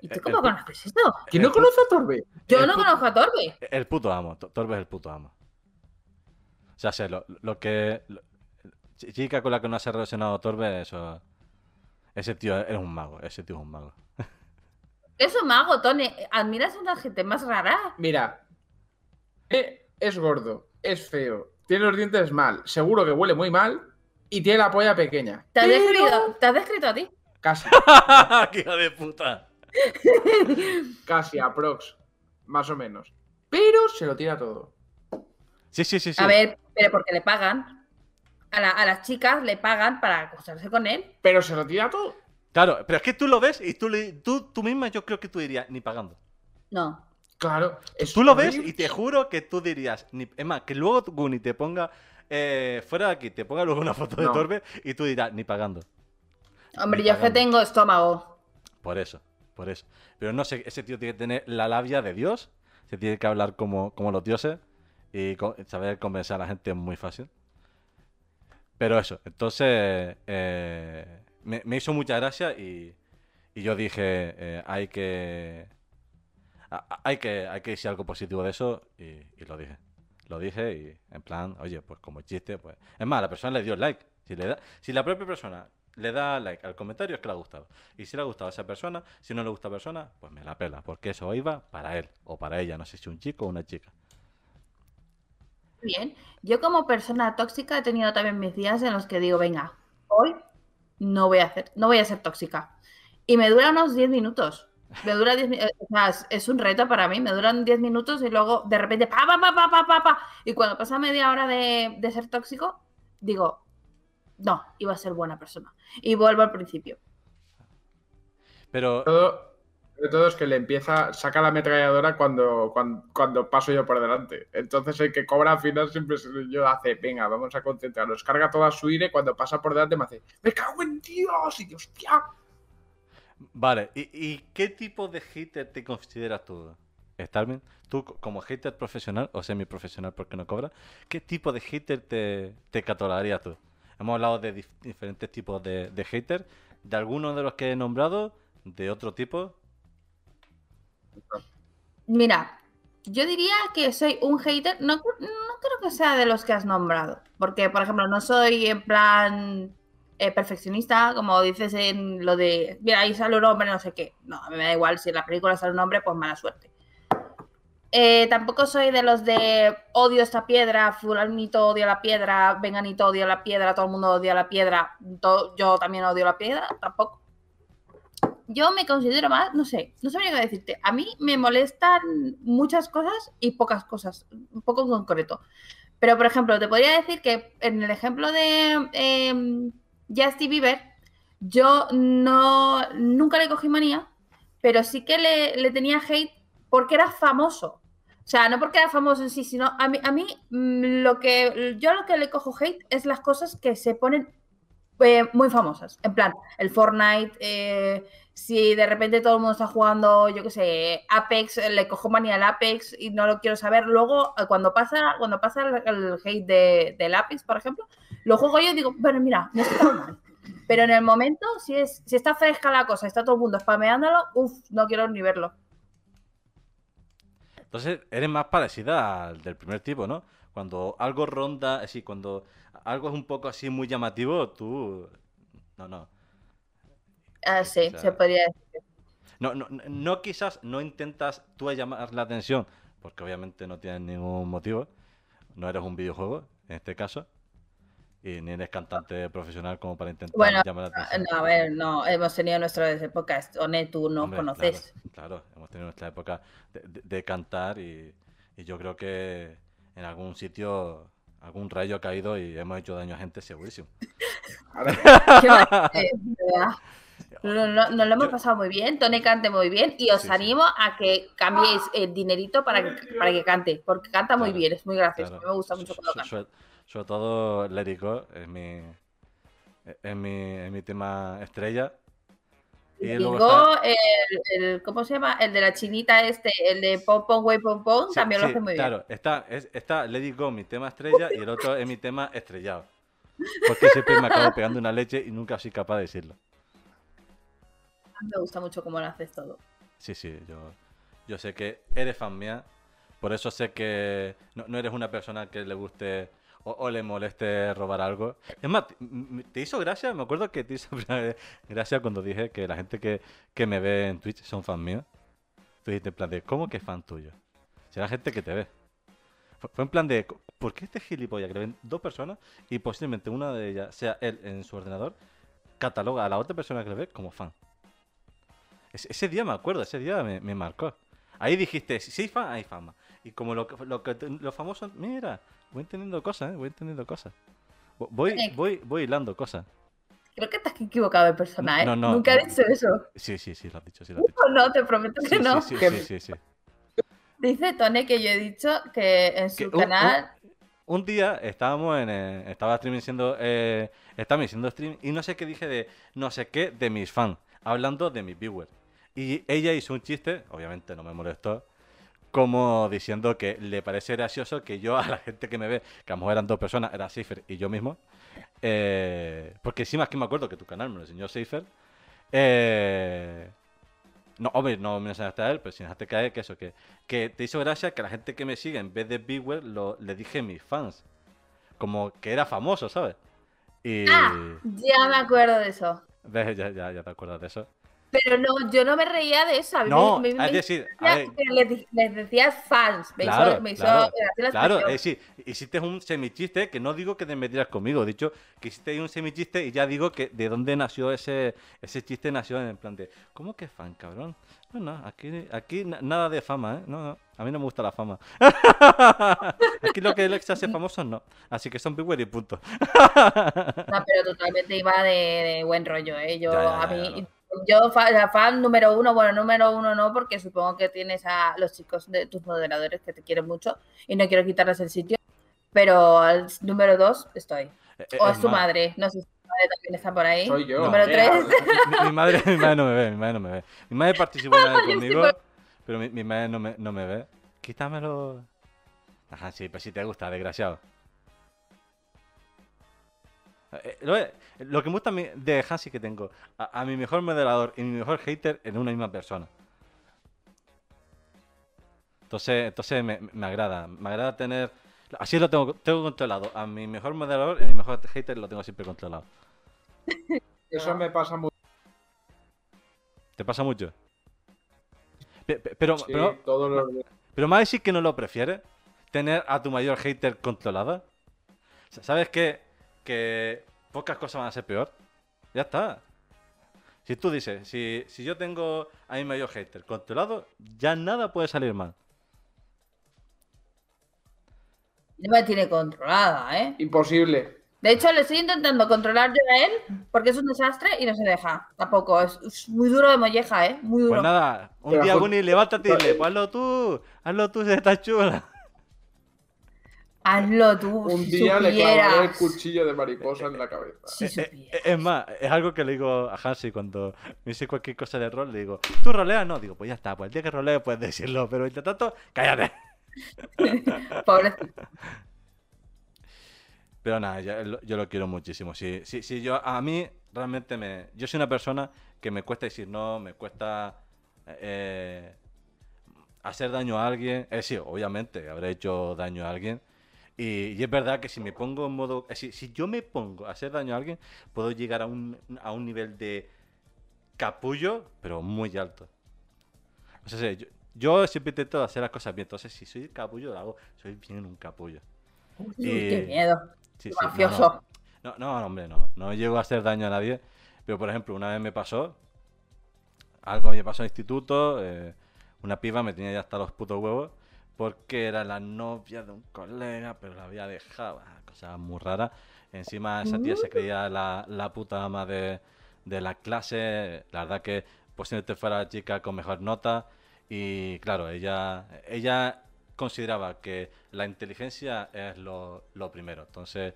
¿Y tú cómo el- conoces esto? ¿Quién no conoce a Torbe? Yo el no puto- conozco a Torbe. El puto amo. To- Torbe es el puto amo. O sea, sé, lo, lo que. lo- chica con la que no se ha relacionado Torbe, eso. Ese tío es un mago. Ese tío es un mago. Es un mago, Tony. Admiras a una gente más rara. Mira, eh, es gordo, es feo, tiene los dientes mal, seguro que huele muy mal y tiene la polla pequeña. ¿Te has, Pero- descrito, ¿Te has descrito a ti? Casi, ¡Qué hijo de puta! casi, aprox, más o menos. Pero se lo tira todo. Sí, sí, sí. sí. A ver, pero porque le pagan. A, la- a las chicas le pagan para acostarse con él. Pero se lo tira todo. Claro, pero es que tú lo ves y tú, le- tú, tú misma yo creo que tú dirías, ni pagando. No. Claro. es Tú lo ves y te juro que tú dirías, ni, es más, que luego Guni te ponga eh, fuera de aquí, te ponga luego una foto de No. Torbe y tú dirás, ni pagando. Hombre, Ni yo es que tengo estómago. Por eso, eso. Pero no sé, ese tío tiene que tener la labia de Dios, se tiene que hablar como, como los dioses y saber convencer a la gente es muy fácil. Pero eso, entonces eh, me, me hizo mucha gracia y, y yo dije, eh, hay que hay que hay que decir algo positivo de eso y, y lo dije. Lo dije y en plan, oye, pues como chiste, pues... Es más, la persona le dio like. Si, le da, si la propia persona le da like al comentario es que le ha gustado. Y si le ha gustado a esa persona, si no le gusta a persona, pues me la pela. Porque eso iba para él o para ella. No sé si un chico o una chica. Bien. Yo como persona tóxica he tenido también mis días en los que digo, venga, hoy no voy a hacer, no voy a ser tóxica. Y me dura unos 10 minutos. Me dura 10 mi- eh, o sea, es, un reto para mí, me duran 10 minutos y luego de repente pa pa pa pa pa, pa. y cuando pasa media hora de, de ser tóxico, digo, no, iba a ser buena persona. Y vuelvo al principio. Pero Todo, sobre todo es que le empieza, saca la ametralladora cuando, cuando, cuando paso yo por delante. Entonces el que cobra al final siempre yo hace, venga, vamos a concentrarnos. Carga toda su ira y cuando pasa por delante me hace, me cago en Dios y hostia. Vale, ¿y, y qué tipo de hater te consideras tú, Starmin? Tú, co- como hater profesional o semiprofesional porque no cobras, ¿qué tipo de hater te, te catalogarías tú? Hemos hablado de dif- diferentes tipos de, de hater, de algunos de los que he nombrado, de otro tipo. Mira, yo diría que soy un hater, no, no creo que sea de los que has nombrado, porque por ejemplo no soy en plan eh, perfeccionista, como dices en lo de, mira, ahí sale un hombre, no sé qué. No, a mí me da igual, si en la película sale un hombre, pues mala suerte. Eh, tampoco soy de los de odio esta piedra, fulanito odia la piedra, venganito odia la piedra, todo el mundo odia la piedra, yo también odio la piedra, tampoco yo me considero más, no sé, no sabría qué decirte. A mí me molestan muchas cosas y pocas cosas, un poco en concreto. Pero, por ejemplo, te podría decir que en el ejemplo de eh, Justin Bieber, yo no, nunca le cogí manía, pero sí que le tenía hate porque era famoso. O sea, no porque era famoso en sí, sino a mí, a mí mm, lo que yo lo que le cojo hate es las cosas que se ponen eh, muy famosas. En plan, el Fortnite, eh, si de repente todo el mundo está jugando, yo qué sé, Apex, le cojo manía al Apex y no lo quiero saber. Luego, eh, cuando pasa, cuando pasa el, hate de, del Apex, por ejemplo, lo juego yo y digo, bueno, mira, no está mal. Pero en el momento, si, es, si está fresca la cosa, está todo el mundo spameándolo, uff, no quiero ni verlo. Entonces, eres más parecida al del primer tipo, ¿no? Cuando algo ronda, así, cuando algo es un poco así muy llamativo, tú... No, no. Ah, sí, O sea, se podría decir. No, no, no- quizás no intentas tú llamar la atención, porque obviamente no tienes ningún motivo, no eres un videojuego en este caso, Y ni eres cantante profesional como para intentar Bueno, llamar la atención. No, a ver, no, hemos tenido nuestras épocas. One, tú no Hombre, conoces. Claro, claro, hemos tenido nuestra época de, de- de cantar y, y yo creo que en algún sitio algún rayo ha caído y hemos hecho daño a gente segurísimo. ¿Qué más? Eh. No, no, nos lo hemos Yo- pasado muy bien, Tony cante muy bien y os Sí, sí. animo a que cambiéis el dinerito para que, para que cante, porque canta muy Claro, bien, es muy gracioso, Claro. me gusta mucho cuando canta. Sobre, todo Go es mi, es mi, es mi tema estrella. Y luego está- el, el- ¿cómo se llama? El de la chinita este, el de Pom Pom Way Pom Pom, Sí, también lo hace muy bien. Claro, está, es, está It Go, mi tema estrella, y el otro es mi tema estrellado. Porque siempre me acabo pegando una leche y nunca soy capaz de decirlo. Me gusta mucho cómo lo haces todo. Sí, sí, yo, yo sé que eres fan mía, por eso sé que no, no eres una persona que le guste o, le moleste robar algo. Es más, ¿te hizo gracia? Me acuerdo que te hizo gracia cuando dije que la gente que, que me ve en Twitch son fan míos. Tú dijiste en plan de, ¿cómo que fan tuyo? Será gente que te ve. Fue- Fue en plan de, ¿por qué este gilipollas que le ven dos personas y posiblemente una de ellas sea él en su ordenador, cataloga a la otra persona que le ve como fan? Ese, día me acuerdo, ese día me, marcó. Ahí dijiste, si hay fan, hay fama. Y como lo, lo los famosos, mira, voy entendiendo cosas, ¿eh? voy entendiendo cosas. Vo- Voy, voy, voy hilando cosas. Creo que estás equivocado de persona, ¿eh? No, no, Nunca he dicho eso. Sí, sí, sí, lo has dicho, sí, lo has dicho. No, te prometo que Sí, no. sí, sí, sí. Dice Tone que yo he dicho que en su Que un- canal... Un día estábamos en. eh, estaba streaming siendo. Eh, estaba haciendo stream y no sé qué dije de no sé qué de mis fans, hablando de mis viewers. Y ella hizo un chiste, obviamente no me molestó, como diciendo que le parece gracioso que yo a la gente que me ve, que a lo mejor eran dos personas, era Cipher y yo mismo, eh, porque encima es que me acuerdo que tu canal me lo enseñó Cipher. Eh, no, hombre, no me enseñaste a él, pero si dejaste caer que eso, que, que te hizo gracia que la gente que me sigue, en vez de Bigwell, lo, le dije mis fans. Como que era famoso, ¿sabes? Y... Ah, ya me acuerdo de eso. ¿Ves? Ya, ya, ya te acuerdas de eso. Pero no, yo no me reía de eso. A mí No, me, me- es me decir, a ver, decía que les, les decías fans. Me Claro, hizo, me claro, es decir, hiciste un semichiste que no digo que te metieras conmigo, he dicho que hiciste un semichiste y ya digo que de dónde nació ese, ese chiste, nació en plan de, ¿cómo que fan, cabrón? No, no, aquí, aquí na- nada de fama, ¿eh? No, no, a mí no me gusta la fama. aquí lo que Alex hace famoso no, así que son Beware y punto. No, pero totalmente iba de, de buen rollo, ¿eh? Yo, Ya, ya, a mí. Yo la fan número uno, bueno, número uno no, porque supongo que tienes a los chicos de tus moderadores que te quieren mucho y no quiero quitarles el sitio, pero al número dos estoy. Eh, eh, O es es tu más, madre, no sé si tu madre también está por ahí. Soy yo. Número tres. Mi, mi madre, mi madre no me ve, mi madre no me ve. Mi madre participó una vez conmigo, pero mi, mi madre no me, no me ve. Quítamelo. Ajá, sí, pues si te gusta, desgraciado. Eh, Lo, lo que me gusta a mí de Hansi que tengo, a, a mi mejor moderador y mi mejor hater en una misma persona. Entonces, entonces me, me agrada, me agrada tener... Así lo tengo, tengo controlado. A mi mejor moderador y a mi mejor hater lo tengo siempre controlado. Eso me pasa mucho. ¿Te pasa mucho? Pe- pe- Pero, Sí, pero, todos los días. pero a decir que no lo prefieres. Tener a tu mayor hater controlada. ¿Sabes que, que pocas cosas van a ser peor? Ya está. Si tú dices, si, si yo tengo a mi mayor hater controlado, ya nada puede salir mal. No me tiene controlada, ¿eh? Imposible. De hecho, le estoy intentando controlar yo a él porque es un desastre y no se deja. Tampoco, es, es muy duro de molleja, ¿eh? Muy duro. Pues nada, un Pero, día Guni, levántate y dile, pues hazlo tú, hazlo tú, si estás chula. Hazlo tú, Un si día le clavaré el cuchillo de mariposa en la cabeza. Si Eh, eh. Es más, es algo que le digo a Hansi cuando me dice cualquier cosa de rol, le digo, ¿tú roleas? No, digo, pues ya está, pues el día que rolees puedes decirlo, pero entre tanto, cállate. Pobrecito. Pero nada, yo, lo- yo lo quiero muchísimo. Si, si, si yo, a mí realmente me... Yo soy una persona que me cuesta decir no, me cuesta eh, hacer daño a alguien. Es decir, obviamente, habré hecho daño a alguien. Y, y es verdad que si me pongo en modo... Si yo me pongo a hacer daño a alguien, puedo llegar a un, a un nivel de capullo, pero muy alto. O sea, yo, yo siempre intento hacer las cosas bien. Entonces, si soy capullo, lo hago. Soy bien un capullo. Uy, Y- qué miedo. Sí, Qué sí, no, mafioso. no. No, no, hombre, no. No llego a hacer daño a nadie. Pero, por ejemplo, una vez me pasó. Algo me pasó en el instituto. eh, una piba me tenía ya hasta los putos huevos. Porque era la novia de un colega, pero la había dejado. ah, Cosas muy raras. Encima esa tía se creía la, la puta ama de, la clase. La verdad que posiblemente fuera la chica con mejor nota. Y claro, ella, ella consideraba que la inteligencia es lo, lo primero. Entonces,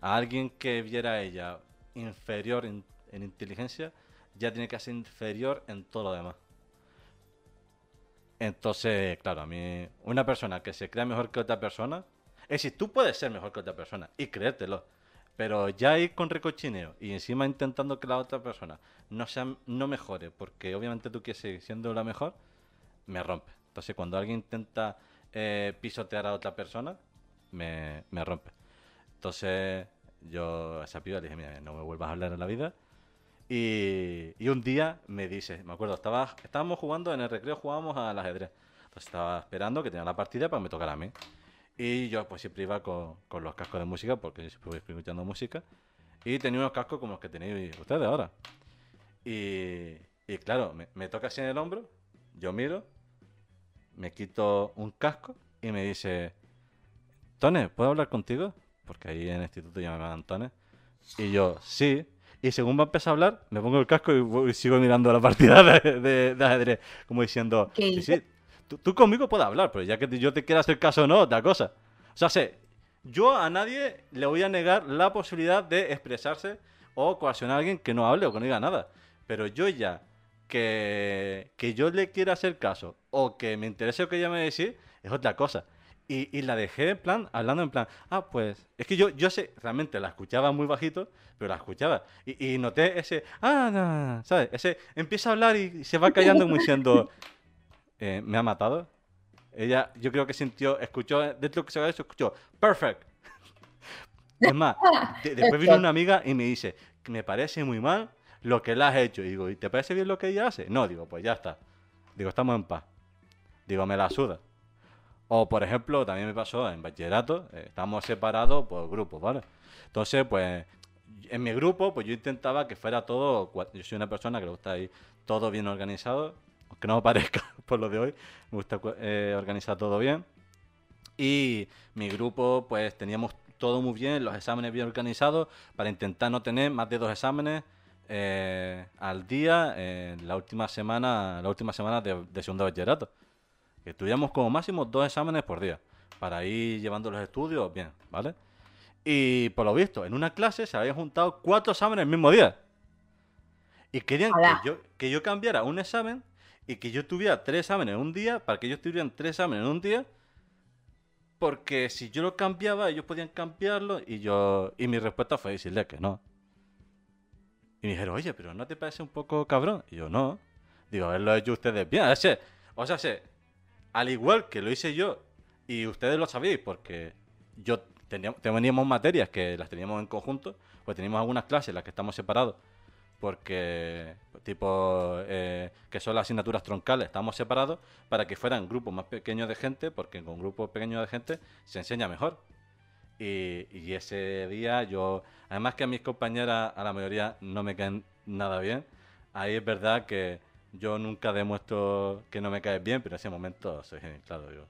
a alguien que viera a ella inferior en inteligencia, ya tiene que ser inferior en todo lo demás. Entonces, claro, a mí, una persona que se crea mejor que otra persona, es decir, tú puedes ser mejor que otra persona y creértelo, pero ya ir con recochineo y encima intentando que la otra persona no sea, no mejore, porque obviamente tú quieres seguir siendo la mejor, me rompe. Entonces, cuando alguien intenta eh, pisotear a otra persona, me, me rompe. Entonces, yo a esa piba le dije, mira, no me vuelvas a hablar en la vida. Y, y un día me dice, me acuerdo, estaba, estábamos jugando en el recreo, jugábamos al ajedrez. Entonces estaba esperando que tenía la partida para que me tocara a mí. Y yo pues siempre iba con, con los cascos de música, porque yo siempre voy escuchando música. Y tenía unos cascos como los que tenéis ustedes ahora. Y, y claro, me, toca así en el hombro, yo miro, me quito un casco y me dice, Tone, ¿puedo hablar contigo? Porque ahí en el instituto llaman Tone. Y yo, sí. Y según va a empezar a hablar, me pongo el casco y, voy- y sigo mirando la partida de, de- de ajedrez. Como diciendo, ¿Qué sí, sí, tú, tú conmigo puedes hablar, pero ya que yo te quiera hacer caso o no, otra cosa. O sea, sé, yo a nadie le voy a negar la posibilidad de expresarse o coaccionar a alguien que no hable o que no diga nada. Pero yo ya que, que yo le quiera hacer caso o que me interese lo que ella me decir es otra cosa. Y, y la dejé en plan, hablando en plan, ah, pues, es que yo, yo sé, realmente la escuchaba muy bajito, pero la escuchaba. Y, y noté ese, ah, no, no", ¿sabes? Ese, empieza a hablar y se va callando como diciendo, "Eh, me ha matado. Ella, yo creo que sintió, escuchó, dentro de lo que se había hecho, escuchó, perfect. Es más, de- después vino una amiga y me dice, me parece muy mal lo que le has hecho. Y digo, ¿y te parece bien lo que ella hace? No, digo, pues ya está. Digo, estamos en paz. Digo, me la suda. O, por ejemplo, también me pasó en bachillerato, eh, estábamos separados por grupos, ¿vale? Entonces, pues, en mi grupo, pues yo intentaba que fuera todo, yo soy una persona que le gusta ir todo bien organizado, aunque no parezca por lo de hoy, me gusta eh, organizar todo bien. Y mi grupo, pues teníamos todo muy bien, los exámenes bien organizados, para intentar no tener más de dos exámenes eh, al día en la última semana, la última semana de, de segundo bachillerato. Que tuviéramos como máximo dos exámenes por día, para ir llevando los estudios bien, ¿vale? Y por lo visto, en una clase se habían juntado cuatro exámenes el mismo día. Y querían Hola. que yo, que yo cambiara un examen y que yo tuviera tres exámenes en un día, para que ellos tuvieran tres exámenes en un día, porque si yo lo cambiaba, ellos podían cambiarlo y yo y mi respuesta fue decirle que no. Y me dijeron, oye, pero ¿no te parece un poco cabrón? Y yo, no. Digo, haberlo hecho ustedes bien. O sea, o sea, al igual que lo hice yo, y ustedes lo sabéis, porque yo teníamos, teníamos materias que las teníamos en conjunto, pues teníamos algunas clases en las que estamos separados, porque, tipo, eh, que son las asignaturas troncales, estamos separados para que fueran grupos más pequeños de gente, porque con grupos pequeños de gente se enseña mejor. Y, y ese día yo, además que a mis compañeras, a la mayoría no me caen nada bien, ahí es verdad que yo nunca demuestro que no me caes bien, pero en ese momento soy genial, claro, digo.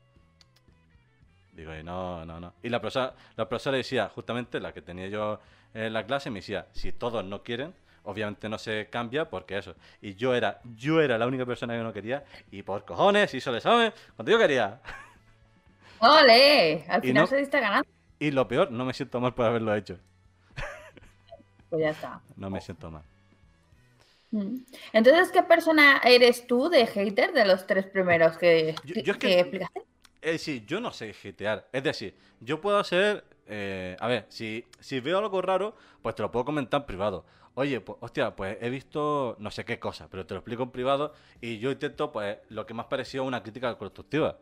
Digo, y no, no, no. Y la profesora, la profesora decía, justamente la que tenía yo en la clase, me decía, si todos no quieren, obviamente no se cambia porque eso. Y yo era, yo era la única persona que no quería, y por cojones, hizo el examen cuando yo quería. ¡Ole! Al final no- se diste ganando. Y lo peor, no me siento mal por haberlo hecho. Pues ya está. No me siento mal. Mm. Entonces, ¿qué persona eres tú de hater de los tres primeros que, Yo- que- yo es que- que explicaste? Es decir, yo no sé gitear. Es decir, yo puedo hacer. eh, a ver, si, si veo algo raro, pues te lo puedo comentar en privado. Oye, pues, hostia, pues he visto no sé qué cosa, pero te lo explico en privado y yo intento, pues, lo que más pareció una crítica constructiva.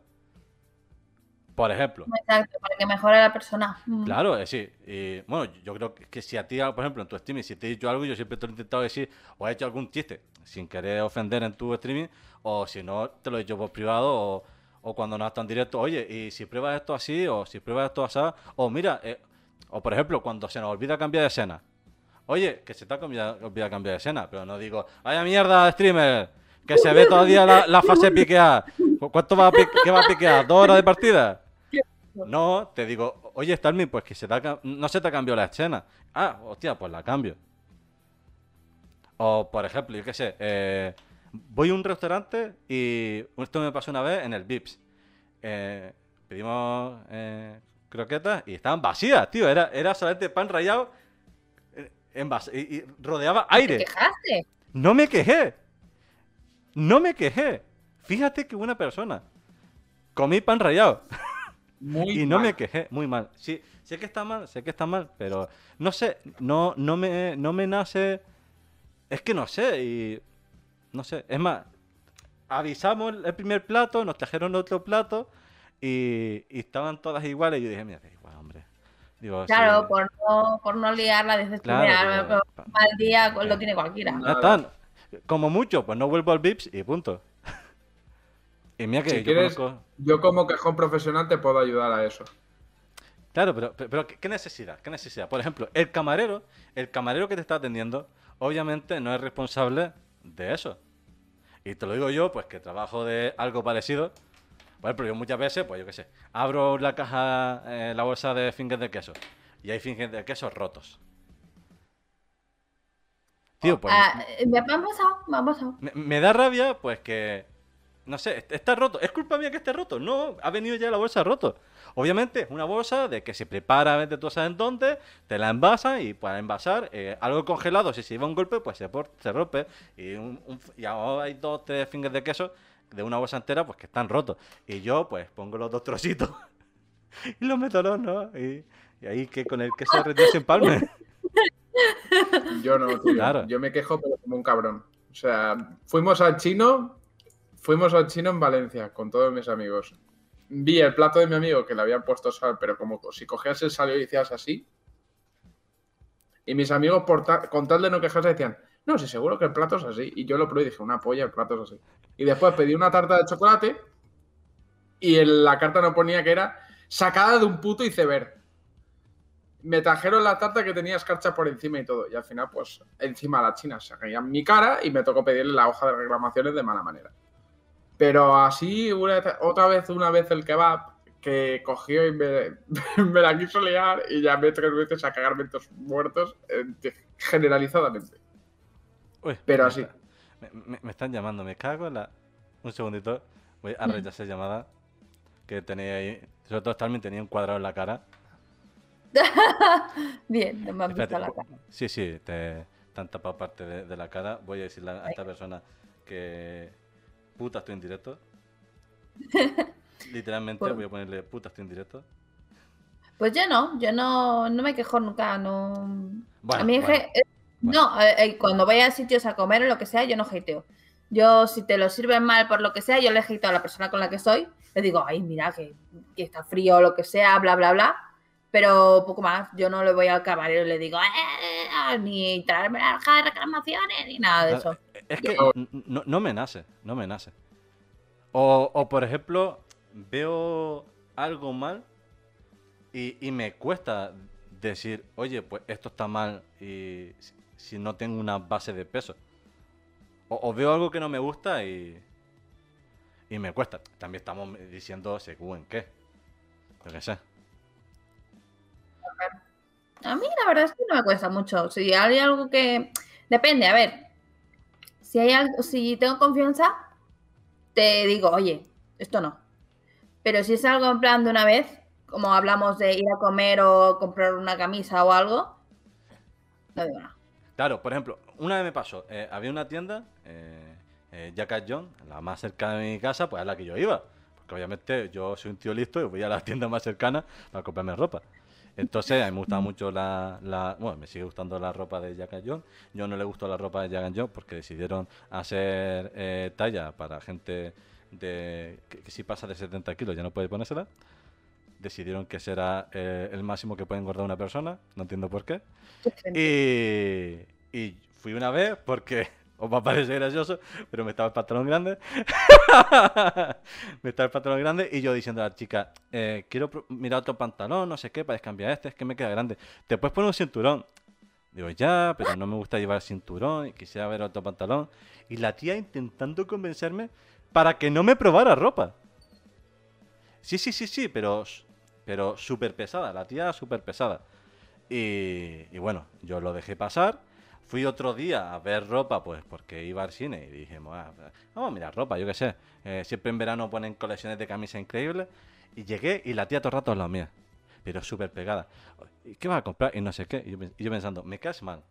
Por ejemplo, Exacto, para que mejore la persona. Claro, es decir, y, bueno, yo creo que, si a ti, por ejemplo, en tu streaming, si te he dicho algo, yo siempre te lo he intentado decir, o he hecho algún chiste, sin querer ofender en tu streaming, o si no, te lo he dicho por privado, o, o cuando no estás en directo, oye, y si pruebas esto así, o si pruebas esto así, o mira, eh, O por ejemplo, cuando se nos olvida cambiar de escena. Oye, que se te ha olvidado cambiar de escena, pero no digo, vaya mierda, streamer, que se ve todavía la, la fase piquear. ¿Cu- ¿Cuánto va a, pi- qué va a piquear? ¿Dos horas de partida? No, te digo, oye, Starmin, pues que se te ha no se te ha cambiado la escena. Ah, hostia, pues la cambio. O, por ejemplo, yo qué sé, eh, voy a un restaurante y esto me pasó una vez en el Vips. Eh, pedimos eh, croquetas y estaban vacías, tío. Era, era solamente pan rallado eh, en y, y rodeaba ¿Te aire. quejaste? No me quejé. No me quejé. Fíjate qué buena persona. Comí pan rallado. Muy Y no me quejé, muy mal. Sí, sé que está mal, sé que está mal, pero no sé, no, no me, no me nace. Es que no sé, y no sé. Es más, avisamos el primer plato, nos trajeron otro plato y, y estaban todas iguales. Y yo dije, mira, da igual, hombre. Digo, Claro, sí, por no, por no liarla, Claro, mira, pero- mal día lo tiene cualquiera. No. ya están. Como mucho, pues no vuelvo al Vips y punto. Y mira que Si yo quieres- conozco. Yo como quejón profesional te puedo ayudar a eso. Claro, pero, pero, pero ¿qué- ¿qué necesidad? ¿Qué necesidad? Por ejemplo, el camarero, el camarero que te está atendiendo, obviamente no es responsable de eso. Y te lo digo yo, pues que trabajo de algo parecido. Por ejemplo, yo muchas veces, pues yo qué sé, abro la caja, eh, la bolsa de fingers de queso. Y hay fingers de queso rotos. Tío, pues Ah, me me han pasado, me han pasado. me, me da rabia, pues que. No sé, est- está roto. ¿Es culpa mía que esté roto? No, ha venido ya la bolsa roto. Obviamente es una bolsa de que se prepara, vete tú sabes dónde, te la envasan y para envasar eh, algo congelado, si se lleva un golpe, pues se, por- se rompe. Y, un, un- y ahora hay dos, tres fingers de queso de una bolsa entera, pues que están rotos. Y yo, pues pongo los dos trocitos y los meto al horno. Y, y ahí que con el queso derretido se empalme. Yo no, tío. Claro. Yo me quejo, pero como un cabrón. O sea, fuimos al chino, fuimos al chino en Valencia con todos mis amigos. Vi el plato de mi amigo que le habían puesto sal, pero como si cogías el sal y hicieras así. Y mis amigos, por ta- con tal de no quejarse, decían, no, sí, seguro que el plato es así. Y yo lo probé y dije, una polla, el plato es así. Y después pedí una tarta de chocolate y en la carta no ponía que era sacada de un puto iceberg. Me trajeron la tarta que tenía escarcha por encima y todo. Y al final, pues, encima la china se en mi cara y me tocó pedirle la hoja de reclamaciones de mala manera. Pero así, una- otra vez, una vez el kebab, que cogió y me, me la quiso liar y llamé tres veces a cagarme estos muertos eh, generalizadamente. Uy, Pero me así. está- Me, están llamando, me cago en la. Un segundito. Voy a rechazar llamada. Que tenía ahí. Sobre todo Starmin tenía un cuadrado en la cara. Bien, no me han visto la cara. Sí, sí, te, te han tapado parte de, de la cara. Voy a decirle a esta persona que. Puta, estoy en directo. Literalmente Por- voy a ponerle puta, estoy en directo. Pues yo no, yo no, no me quejo nunca, no. Bueno, a mí es bueno, que- eh, no, eh, eh, cuando voy a sitios a comer o lo que sea, yo no hateo. Yo, si te lo sirven mal por lo que sea, yo le hateo a la persona con la que soy. Le digo, ay, mira, que, que está frío o lo que sea, bla, bla, bla. Pero poco más, yo no le voy al camarero y le digo, "Eh, eh, ni traerme la hoja de reclamaciones, ni nada de eso. Es que no, no me nace, no me nace. O, o, por ejemplo, veo algo mal y, y me cuesta decir, oye, pues esto está mal y si, si no tengo una base de peso. O, o veo algo que no me gusta y, y me cuesta. También estamos diciendo según qué. Yo qué sé. A mí la verdad es que no me cuesta mucho. Si hay algo que... Depende, a ver. Si hay algo, si tengo confianza, te digo, oye, esto no. Pero si es algo en plan de una vez, como hablamos de ir a comer o comprar una camisa o algo, no digo nada. Claro, por ejemplo, una vez me pasó, eh, había una tienda, eh, eh, Jackass John, la más cercana de mi casa, pues a la que yo iba. Porque obviamente yo soy un tío listo y voy a la tienda más cercana para comprarme ropa. Entonces, a mí me gustaba mucho la, la- Bueno, me sigue gustando la ropa de Jackass John. Yo no le gustó la ropa de Jackass John porque decidieron hacer eh, talla para gente de que, que si pasa de 70 kilos ya no puede ponérsela. Decidieron que ese era eh, el máximo que puede engordar una persona. No entiendo por qué. Y, y fui una vez porque os va a parecer gracioso, pero me estaba el pantalón grande. me está el pantalón grande y yo diciendo a la chica, eh, quiero mirar otro pantalón, no sé qué, para cambiar este, es que me queda grande. Te puedes poner un cinturón. Digo, ya, pero no me gusta llevar cinturón y quisiera ver otro pantalón. Y la tía intentando convencerme para que no me probara ropa. Sí, sí, sí, sí, pero, pero súper pesada, la tía súper pesada. Y bueno, yo lo dejé pasar. Fui otro día a ver ropa, pues porque iba al cine y dijimos, "Ah, vamos a mirar ropa, yo qué sé. Eh, siempre en verano ponen colecciones de camisas increíbles. Y llegué y la tía todo el rato al lado mía, pero súper pegada. ¿Y ¿Qué vas a comprar? Y no sé qué. Y yo, pen- y yo pensando, me caes mal.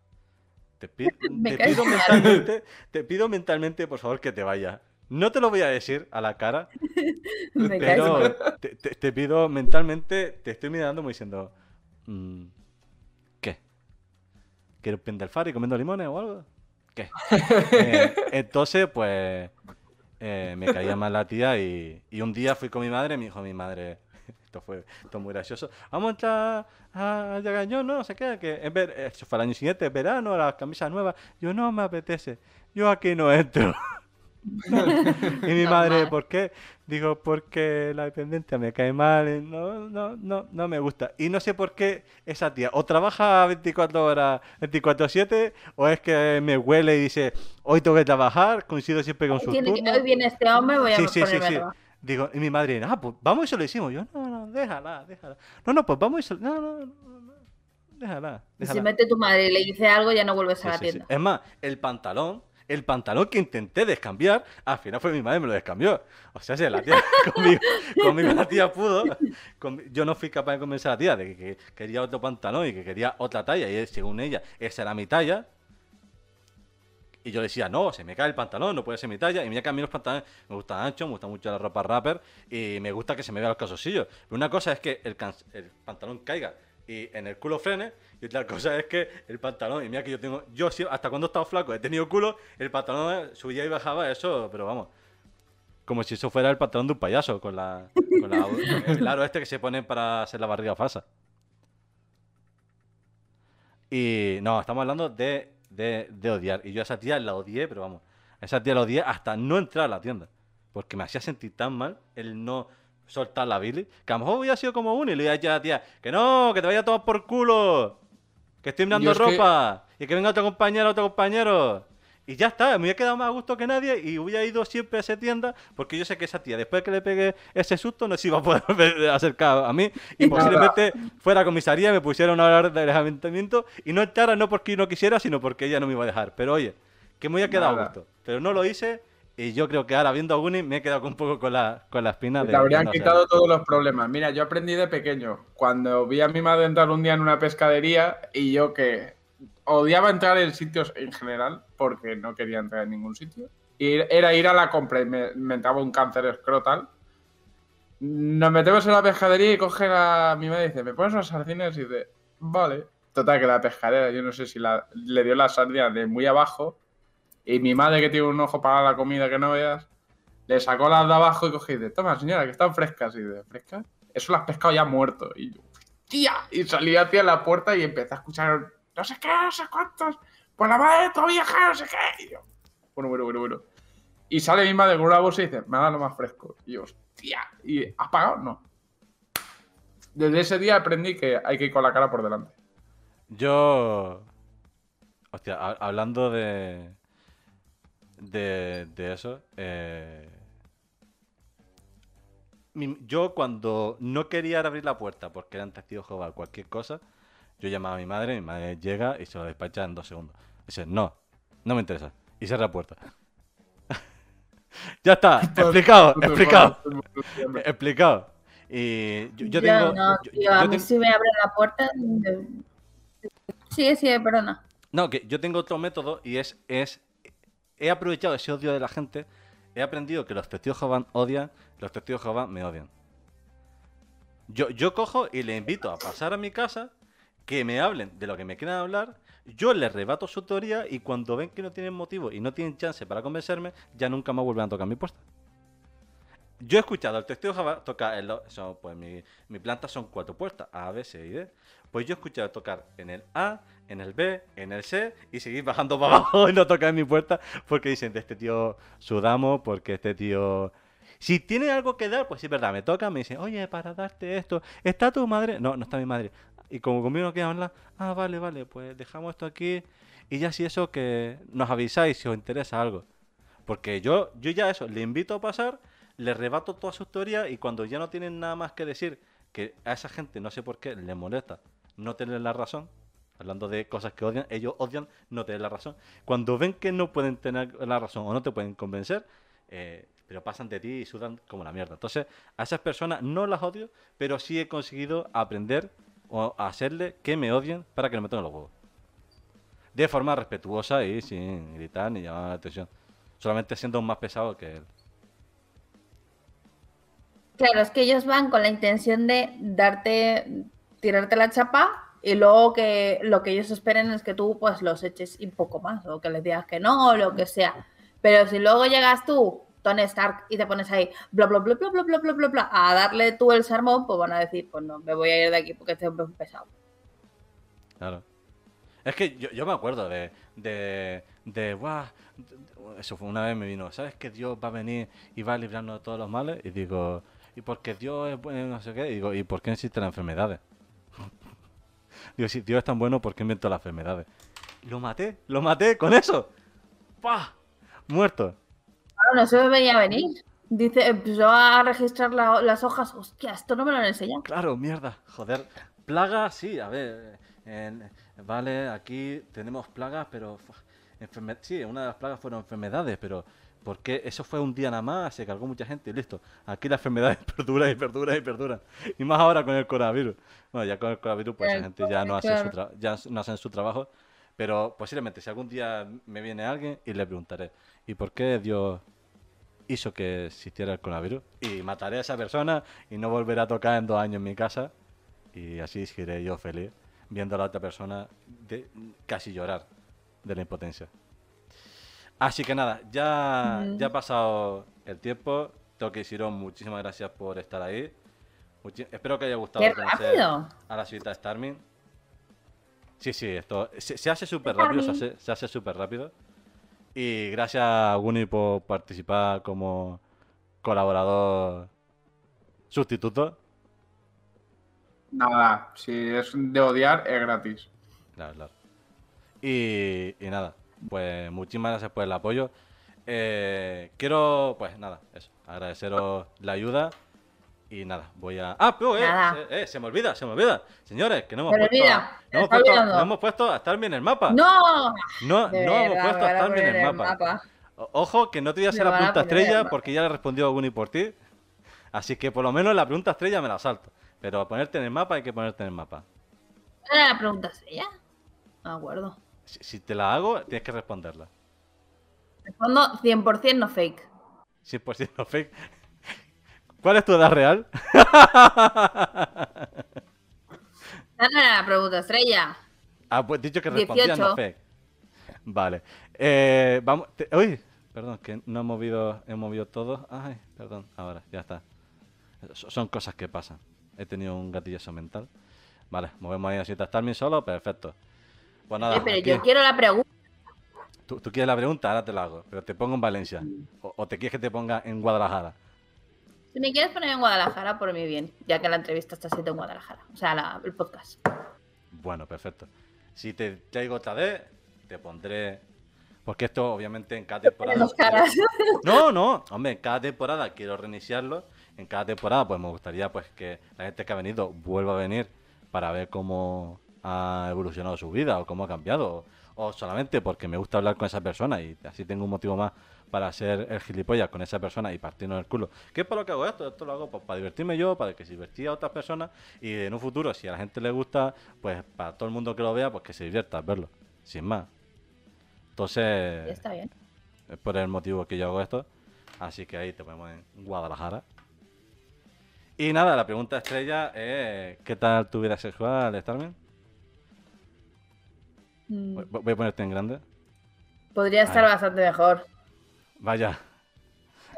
Te, pi- Me te caes pido mal. mentalmente, te pido mentalmente, por favor, que te vayas. No te lo voy a decir a la cara, Me pero te, te- te pido mentalmente, te estoy mirando como diciendo, mm. ¿Quieres el faro y comiendo limones o algo? ¿Qué? Eh, entonces, pues, eh, me caía mal la tía y, y un día fui con mi madre y me dijo mi madre, esto fue esto es muy gracioso, vamos a entrar a Yagañón, no, no sé qué, que en ver, eso fue el año siguiente, es verano, las camisas nuevas. Yo no me apetece, yo aquí no entro. Y mi madre. ¿por qué? Digo, porque la dependencia me cae mal, no, no, no, no me gusta. Y no sé por qué esa tía o trabaja 24 horas, 24/7, o es que me huele y dice, hoy tengo que trabajar, coincido siempre con su Tiene que- turno. hoy viene este hombre, voy a Sí, sí, sí, ponerme. Digo, y mi madre, ah, pues vamos y se lo hicimos. Yo, no, no, déjala, déjala. No, no, pues vamos y se lo... No, no, no, no, déjala, Y si déjala. mete tu madre y le dice algo, ya no vuelves Sí, a la sí, sí. tienda. Es más, el pantalón, el pantalón que intenté descambiar, al final fue mi madre me lo descambió. O sea, si la tía conmigo, conmigo la tía pudo, con- yo no fui capaz de convencer a la tía de que, que quería otro pantalón y que quería otra talla, y según ella, esa era mi talla. Y yo decía, no, se me cae el pantalón, no puede ser mi talla. Y mira que a mí los pantalones me gustan anchos, me gusta mucho la ropa rapper y me gusta que se me vean los calzoncillos. Pero una cosa es que el, el pantalón caiga y en el culo frene, y otra cosa es que el pantalón, y mira que yo tengo, yo hasta cuando he estado flaco he tenido culo, el pantalón subía y bajaba, eso, pero vamos. Como si eso fuera el pantalón de un payaso, con la, con la- el aro este que se pone para hacer la barriga falsa. Y no, estamos hablando de, de, de odiar. Y yo a esa tía la odié, pero vamos, a esa tía la odié hasta no entrar a la tienda. Porque me hacía sentir tan mal el no soltar la Billy, que a lo mejor hubiera sido como uno y le iba a decir a la tía, que no, que te vaya a tomar por culo, que estoy mirando es que- ropa, y que venga otro compañero, otro compañero. Y ya está, me hubiera quedado más a gusto que nadie y hubiera ido siempre a esa tienda porque yo sé que esa tía, después de que le pegue ese susto, no se iba a poder acercar a mí y posiblemente fuera a comisaría, me pusieron a hablar del ayuntamiento y no entrara no porque yo no quisiera, sino porque ella no me iba a dejar. Pero oye, que me hubiera quedado a gusto. Pero no lo hice y yo creo que ahora viendo a Guni me he quedado un poco con la, con la espina de... Te habrían de no quitado todos los problemas. Mira, yo aprendí de pequeño. Cuando vi a mi madre entrar un día en una pescadería y yo que odiaba entrar en sitios en general porque no quería entrar en ningún sitio. Y era ir a la compra y me, me entraba un cáncer escrotal. Nos metemos en la pescadería y coge a mi madre y dice, ¿me pones unas sardinas? Y dice, vale. Total, que la pescadera, yo no sé si la- le dio las sardinas de muy abajo. Y mi madre, que tiene un ojo para la comida que no veas, le sacó las de abajo y cogí y dice, toma señora, que están frescas. Y dice, ¿frescas? Eso las has pescado ya muerto. Y yo, tía. Y salí hacia la puerta y empecé a escuchar, no sé qué, no sé cuántos. Por la madre de tu vieja, no sé qué. Y yo, bueno, bueno, bueno, bueno. Y sale mi madre con una bolsa y dice, me da lo más fresco. Y yo, hostia. ¿Y has pagado? No. Desde ese día aprendí que hay que ir con la cara por delante. Yo... Hostia, ha- hablando de... De, de eso, eh, yo cuando no quería abrir la puerta porque eran testigos de Jehová o cualquier cosa, yo llamaba a mi madre, mi madre llega y se lo despacha en dos segundos. Dice, no, no me interesa. Y cierra la puerta. ya está, explicado, explicado, explicado. Y yo, yo tengo... no, yo- tío, yo a mí tengo- si me abre la puerta. de- Sigue, sigue, perdona. No, que yo tengo otro método y es, es he aprovechado ese odio de la gente, he aprendido que los testigos Jehová odian, los testigos Jehová me odian. Yo, yo cojo y le invito a pasar a mi casa, que me hablen de lo que me quieran hablar, yo les rebato su teoría y cuando ven que no tienen motivo y no tienen chance para convencerme, ya nunca más vuelven a tocar mi puerta. Yo he escuchado al testigo Jehová tocar los... son, pues mi, mi planta son cuatro puertas, A, B, C y D. Pues yo he escuchado tocar en el A, en el B, en el C y seguir bajando para abajo y no tocar en mi puerta porque dicen de este tío sudamos, porque este tío... Si tiene algo que dar, pues sí, verdad, me toca, me dicen, oye, para darte esto, ¿está tu madre? No, no está mi madre. Y como conmigo no quieren hablar, ah, vale, vale, pues dejamos esto aquí y ya si eso que nos avisáis si os interesa algo. Porque yo, yo ya eso, le invito a pasar, le rebato toda su historia y cuando ya no tienen nada más que decir, que a esa gente no sé por qué le molesta no tener la razón, hablando de cosas que odian, ellos odian no tener la razón. Cuando ven que no pueden tener la razón o no te pueden convencer, eh, pero pasan de ti y sudan como la mierda. Entonces, a esas personas no las odio, pero sí he conseguido aprender o hacerle que me odien para que no me tomen los huevos. De forma respetuosa y sin gritar ni llamar la atención. Solamente siendo más pesado que él. Claro, es que ellos van con la intención de darte, tirarte la chapa y luego que lo que ellos esperen es que tú pues los eches y poco más, o que les digas que no, o lo que sea. Pero si luego llegas tú, Tony Stark, y te pones ahí, bla, bla, bla, bla, bla, bla, bla, bla, bla, a darle tú el sermón, pues van a decir, pues no, me voy a ir de aquí porque este hombre es un pesado. Claro. Es que yo, yo me acuerdo de, de, de, eso fue una vez me vino, ¿sabes que Dios va a venir y va a librarnos de todos los males? Y digo, y porque Dios es bueno, no sé qué, y digo, ¿y por qué existen las enfermedades? Digo, si Dios es tan bueno, ¿por qué inventó las enfermedades? Lo maté, lo maté con eso. ¡Pah! Muerto. Claro, no se me venía a venir. Dice, empezó a registrar la- las hojas. Hostia, esto no me lo han enseñado. Claro, mierda, joder. Plagas, sí, a ver. en- vale, aquí tenemos plagas, pero. enferme- sí, una de las plagas fueron enfermedades, pero. Porque eso fue un día nada más, se cargó mucha gente y listo. Aquí las enfermedades perduran y perduran y perduran. Y más ahora con el coronavirus. Bueno, ya con el coronavirus, pues la El gente ya no hace su, tra- ya no hacen su trabajo. Pero posiblemente, si algún día me viene alguien y le preguntaré, ¿y por qué Dios hizo que existiera el coronavirus? Y mataré a esa persona y no volveré a tocar en dos años en mi casa. Y así seguiré yo feliz, viendo a la otra persona de, casi llorar de la impotencia. Así que nada, ya, Mm. ya ha pasado el tiempo. Tengo que deciros muchísimas gracias por estar ahí. Muchi- espero que haya gustado ¡Qué conocer a la señorita Starmin. Sí, sí, esto se, se hace súper rápido, se hace, se hace súper rápido. Y gracias a Guni por participar como colaborador sustituto. Nada, si es de odiar, es gratis. Claro, claro. Y, y nada, pues muchísimas gracias por el apoyo. Eh, quiero, pues nada, eso, agradeceros la ayuda. Y nada, voy a. ¡Ah, pero, eh, Nada. eh, eh, se me olvida, se me olvida! Señores, que no hemos puesto. olvida, a- no, hemos puesto no hemos puesto a Starmin en el mapa. ¡No! No, De no hemos puesto a a Starmin en el mapa. Ojo, que no te voy a hacer Me la a pregunta estrella porque ya le respondió Guni por ti. Así que por lo menos la pregunta estrella me la salto. Pero a ponerte en el mapa hay que ponerte en el mapa. ¿Era la pregunta seria? No me acuerdo. Si, si te la hago, tienes que responderla. Respondo 100% no fake. 100% no fake. ¿Cuál es tu edad real? Era la pregunta estrella. Ah, pues dicho que respondías no 18. fake. Vale. Eh, vamos. te- uy, perdón, que no he movido, he movido todo. Ay, perdón. Ahora, ya está. So- Son cosas que pasan. He tenido un gatillazo mental. Vale, movemos ahí así. ¿Estás bien solo? Perfecto. Pues nada, Eh, pero yo quiero la pregunta. ¿Tú, tú quieres la pregunta, ahora te la hago. Pero te pongo en Valencia. O, o te quieres que te ponga en Guadalajara. Si me quieres poner en Guadalajara, por mi bien, ya que la entrevista está siendo en Guadalajara. O sea, la- el podcast. Bueno, perfecto. Si te traigo otra vez, te pondré. Porque esto, obviamente, en cada temporada. No, no, hombre, en cada temporada quiero reiniciarlo. En cada temporada, pues me gustaría pues que la gente que ha venido vuelva a venir para ver cómo ha evolucionado su vida o cómo ha cambiado. O, o solamente porque me gusta hablar con esa persona y así tengo un motivo más para ser el gilipollas con esa persona y partirnos el culo. ¿Qué es para lo que hago esto? Esto lo hago pues, para divertirme yo, para que se divertía a otras personas y en un futuro, si a la gente le gusta, pues para todo el mundo que lo vea, pues que se divierta verlo. Sin más. Entonces... Está bien. Es por el motivo que yo hago esto. Así que ahí te ponemos en Guadalajara. Y nada, la pregunta estrella es: ¿Qué tal tu vida sexual, Starmin? Mm, Voy, a ponerte en grande. Podría estar bastante mejor. Vaya,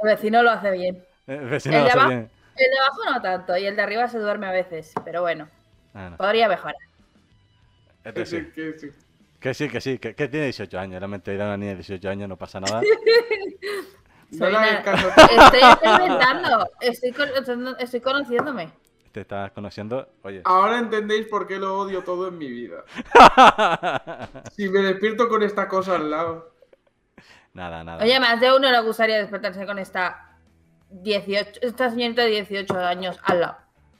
El vecino lo hace bien. El vecino El lo de hace abajo. bien. El de abajo no tanto, y el de arriba se duerme a veces, pero bueno, Ah, no. podría mejorar. Este sí. Sí, que sí. Que sí, que sí, que, que tiene 18 años. La mentalidad de una niña de 18 años no pasa nada. Soy una-. Estoy experimentando, estoy, con- estoy conociéndome. Te estás conociendo. Oye. Ahora entendéis por qué lo odio todo en mi vida. Si me despierto con esta cosa al lado. nada, nada. Oye, más de uno le gustaría despertarse con esta 18, esta señorita de 18 años al lado.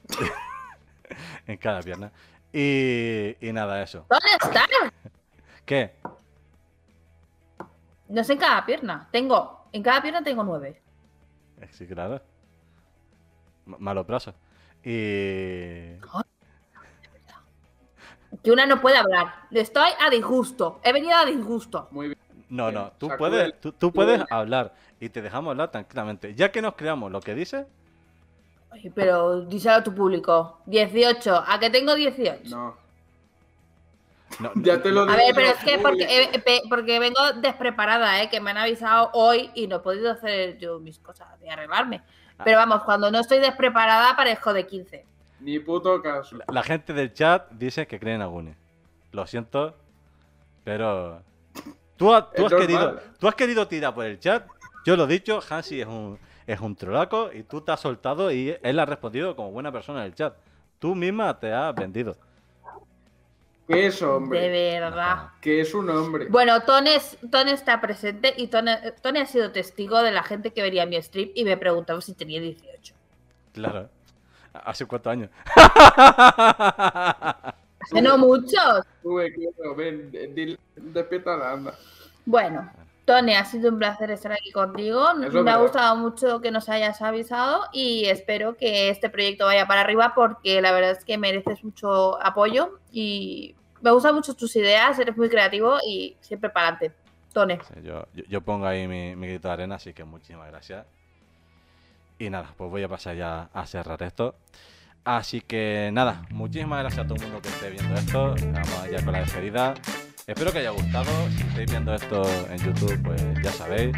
En cada pierna. Y, y nada, eso. ¿Dónde está? ¿Qué? No sé en cada pierna. Tengo, en cada pierna tengo nueve. Eh, Sí, claro. M- Malos brazos. Y. Que una no puede hablar. Estoy a disgusto. He venido a disgusto. Muy bien. No, no, tú sacude puedes, tú, tú puedes hablar y te dejamos hablar tranquilamente. Ya que nos creamos lo que dices, Oye, pero díselo a tu público. 18. ¿A que tengo 18? No. no, Ya te lo A digo. ver, pero es que eh, porque vengo despreparada, ¿eh? Que me han avisado hoy y no he podido hacer yo mis cosas de arreglarme. Pero vamos, cuando no estoy despreparada parezco de 15. Ni puto caso. la, la gente del chat dice que creen a Guni. Lo siento, pero. Tú, ha- tú has querido, tú has querido tirar por el chat. Yo lo he dicho, Hansi es un, es un trolaco y tú te has soltado y él ha respondido como buena persona en el chat. Tú misma te has vendido. ¿Qué es hombre? De verdad. Que es un hombre. Bueno, Tone, es- Tone está presente y Tone, Tone ha sido testigo de la gente que vería mi stream y me preguntaba si tenía 18. Claro. ¿Hace cuántos años? Hace no muchos. Claro, ven, despierta la anda. Bueno, Tony, ha sido un placer estar aquí contigo. Eso es Me ha gustado mucho que nos hayas avisado y espero que este proyecto vaya para arriba porque la verdad es que mereces mucho apoyo y me gustan mucho tus ideas, eres muy creativo y siempre para adelante. Tone. Yo, yo pongo ahí mi, mi grito de arena, así que muchísimas gracias. Y nada, pues voy a pasar ya a cerrar esto. Así que nada, muchísimas gracias a todo el mundo que esté viendo esto. Vamos ya con la despedida. Espero que haya gustado. Si estáis viendo esto en YouTube, pues ya sabéis.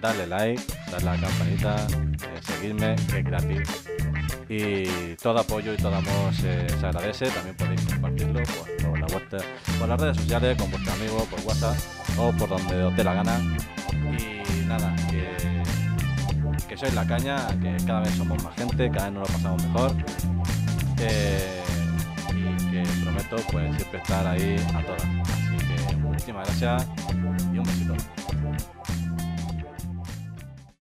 Darle like, darle a la campanita, eh, seguirme, que es gratis. Y todo apoyo y todo amor se, agradece. También podéis compartirlo por, la por las redes sociales, con vuestros amigos, por WhatsApp o por donde os dé la gana. Y nada, que, que sois la caña, que cada vez somos más gente, cada vez nos lo pasamos mejor. Y que prometo pues siempre estar ahí a todas. Así que muchísimas gracias y un besito.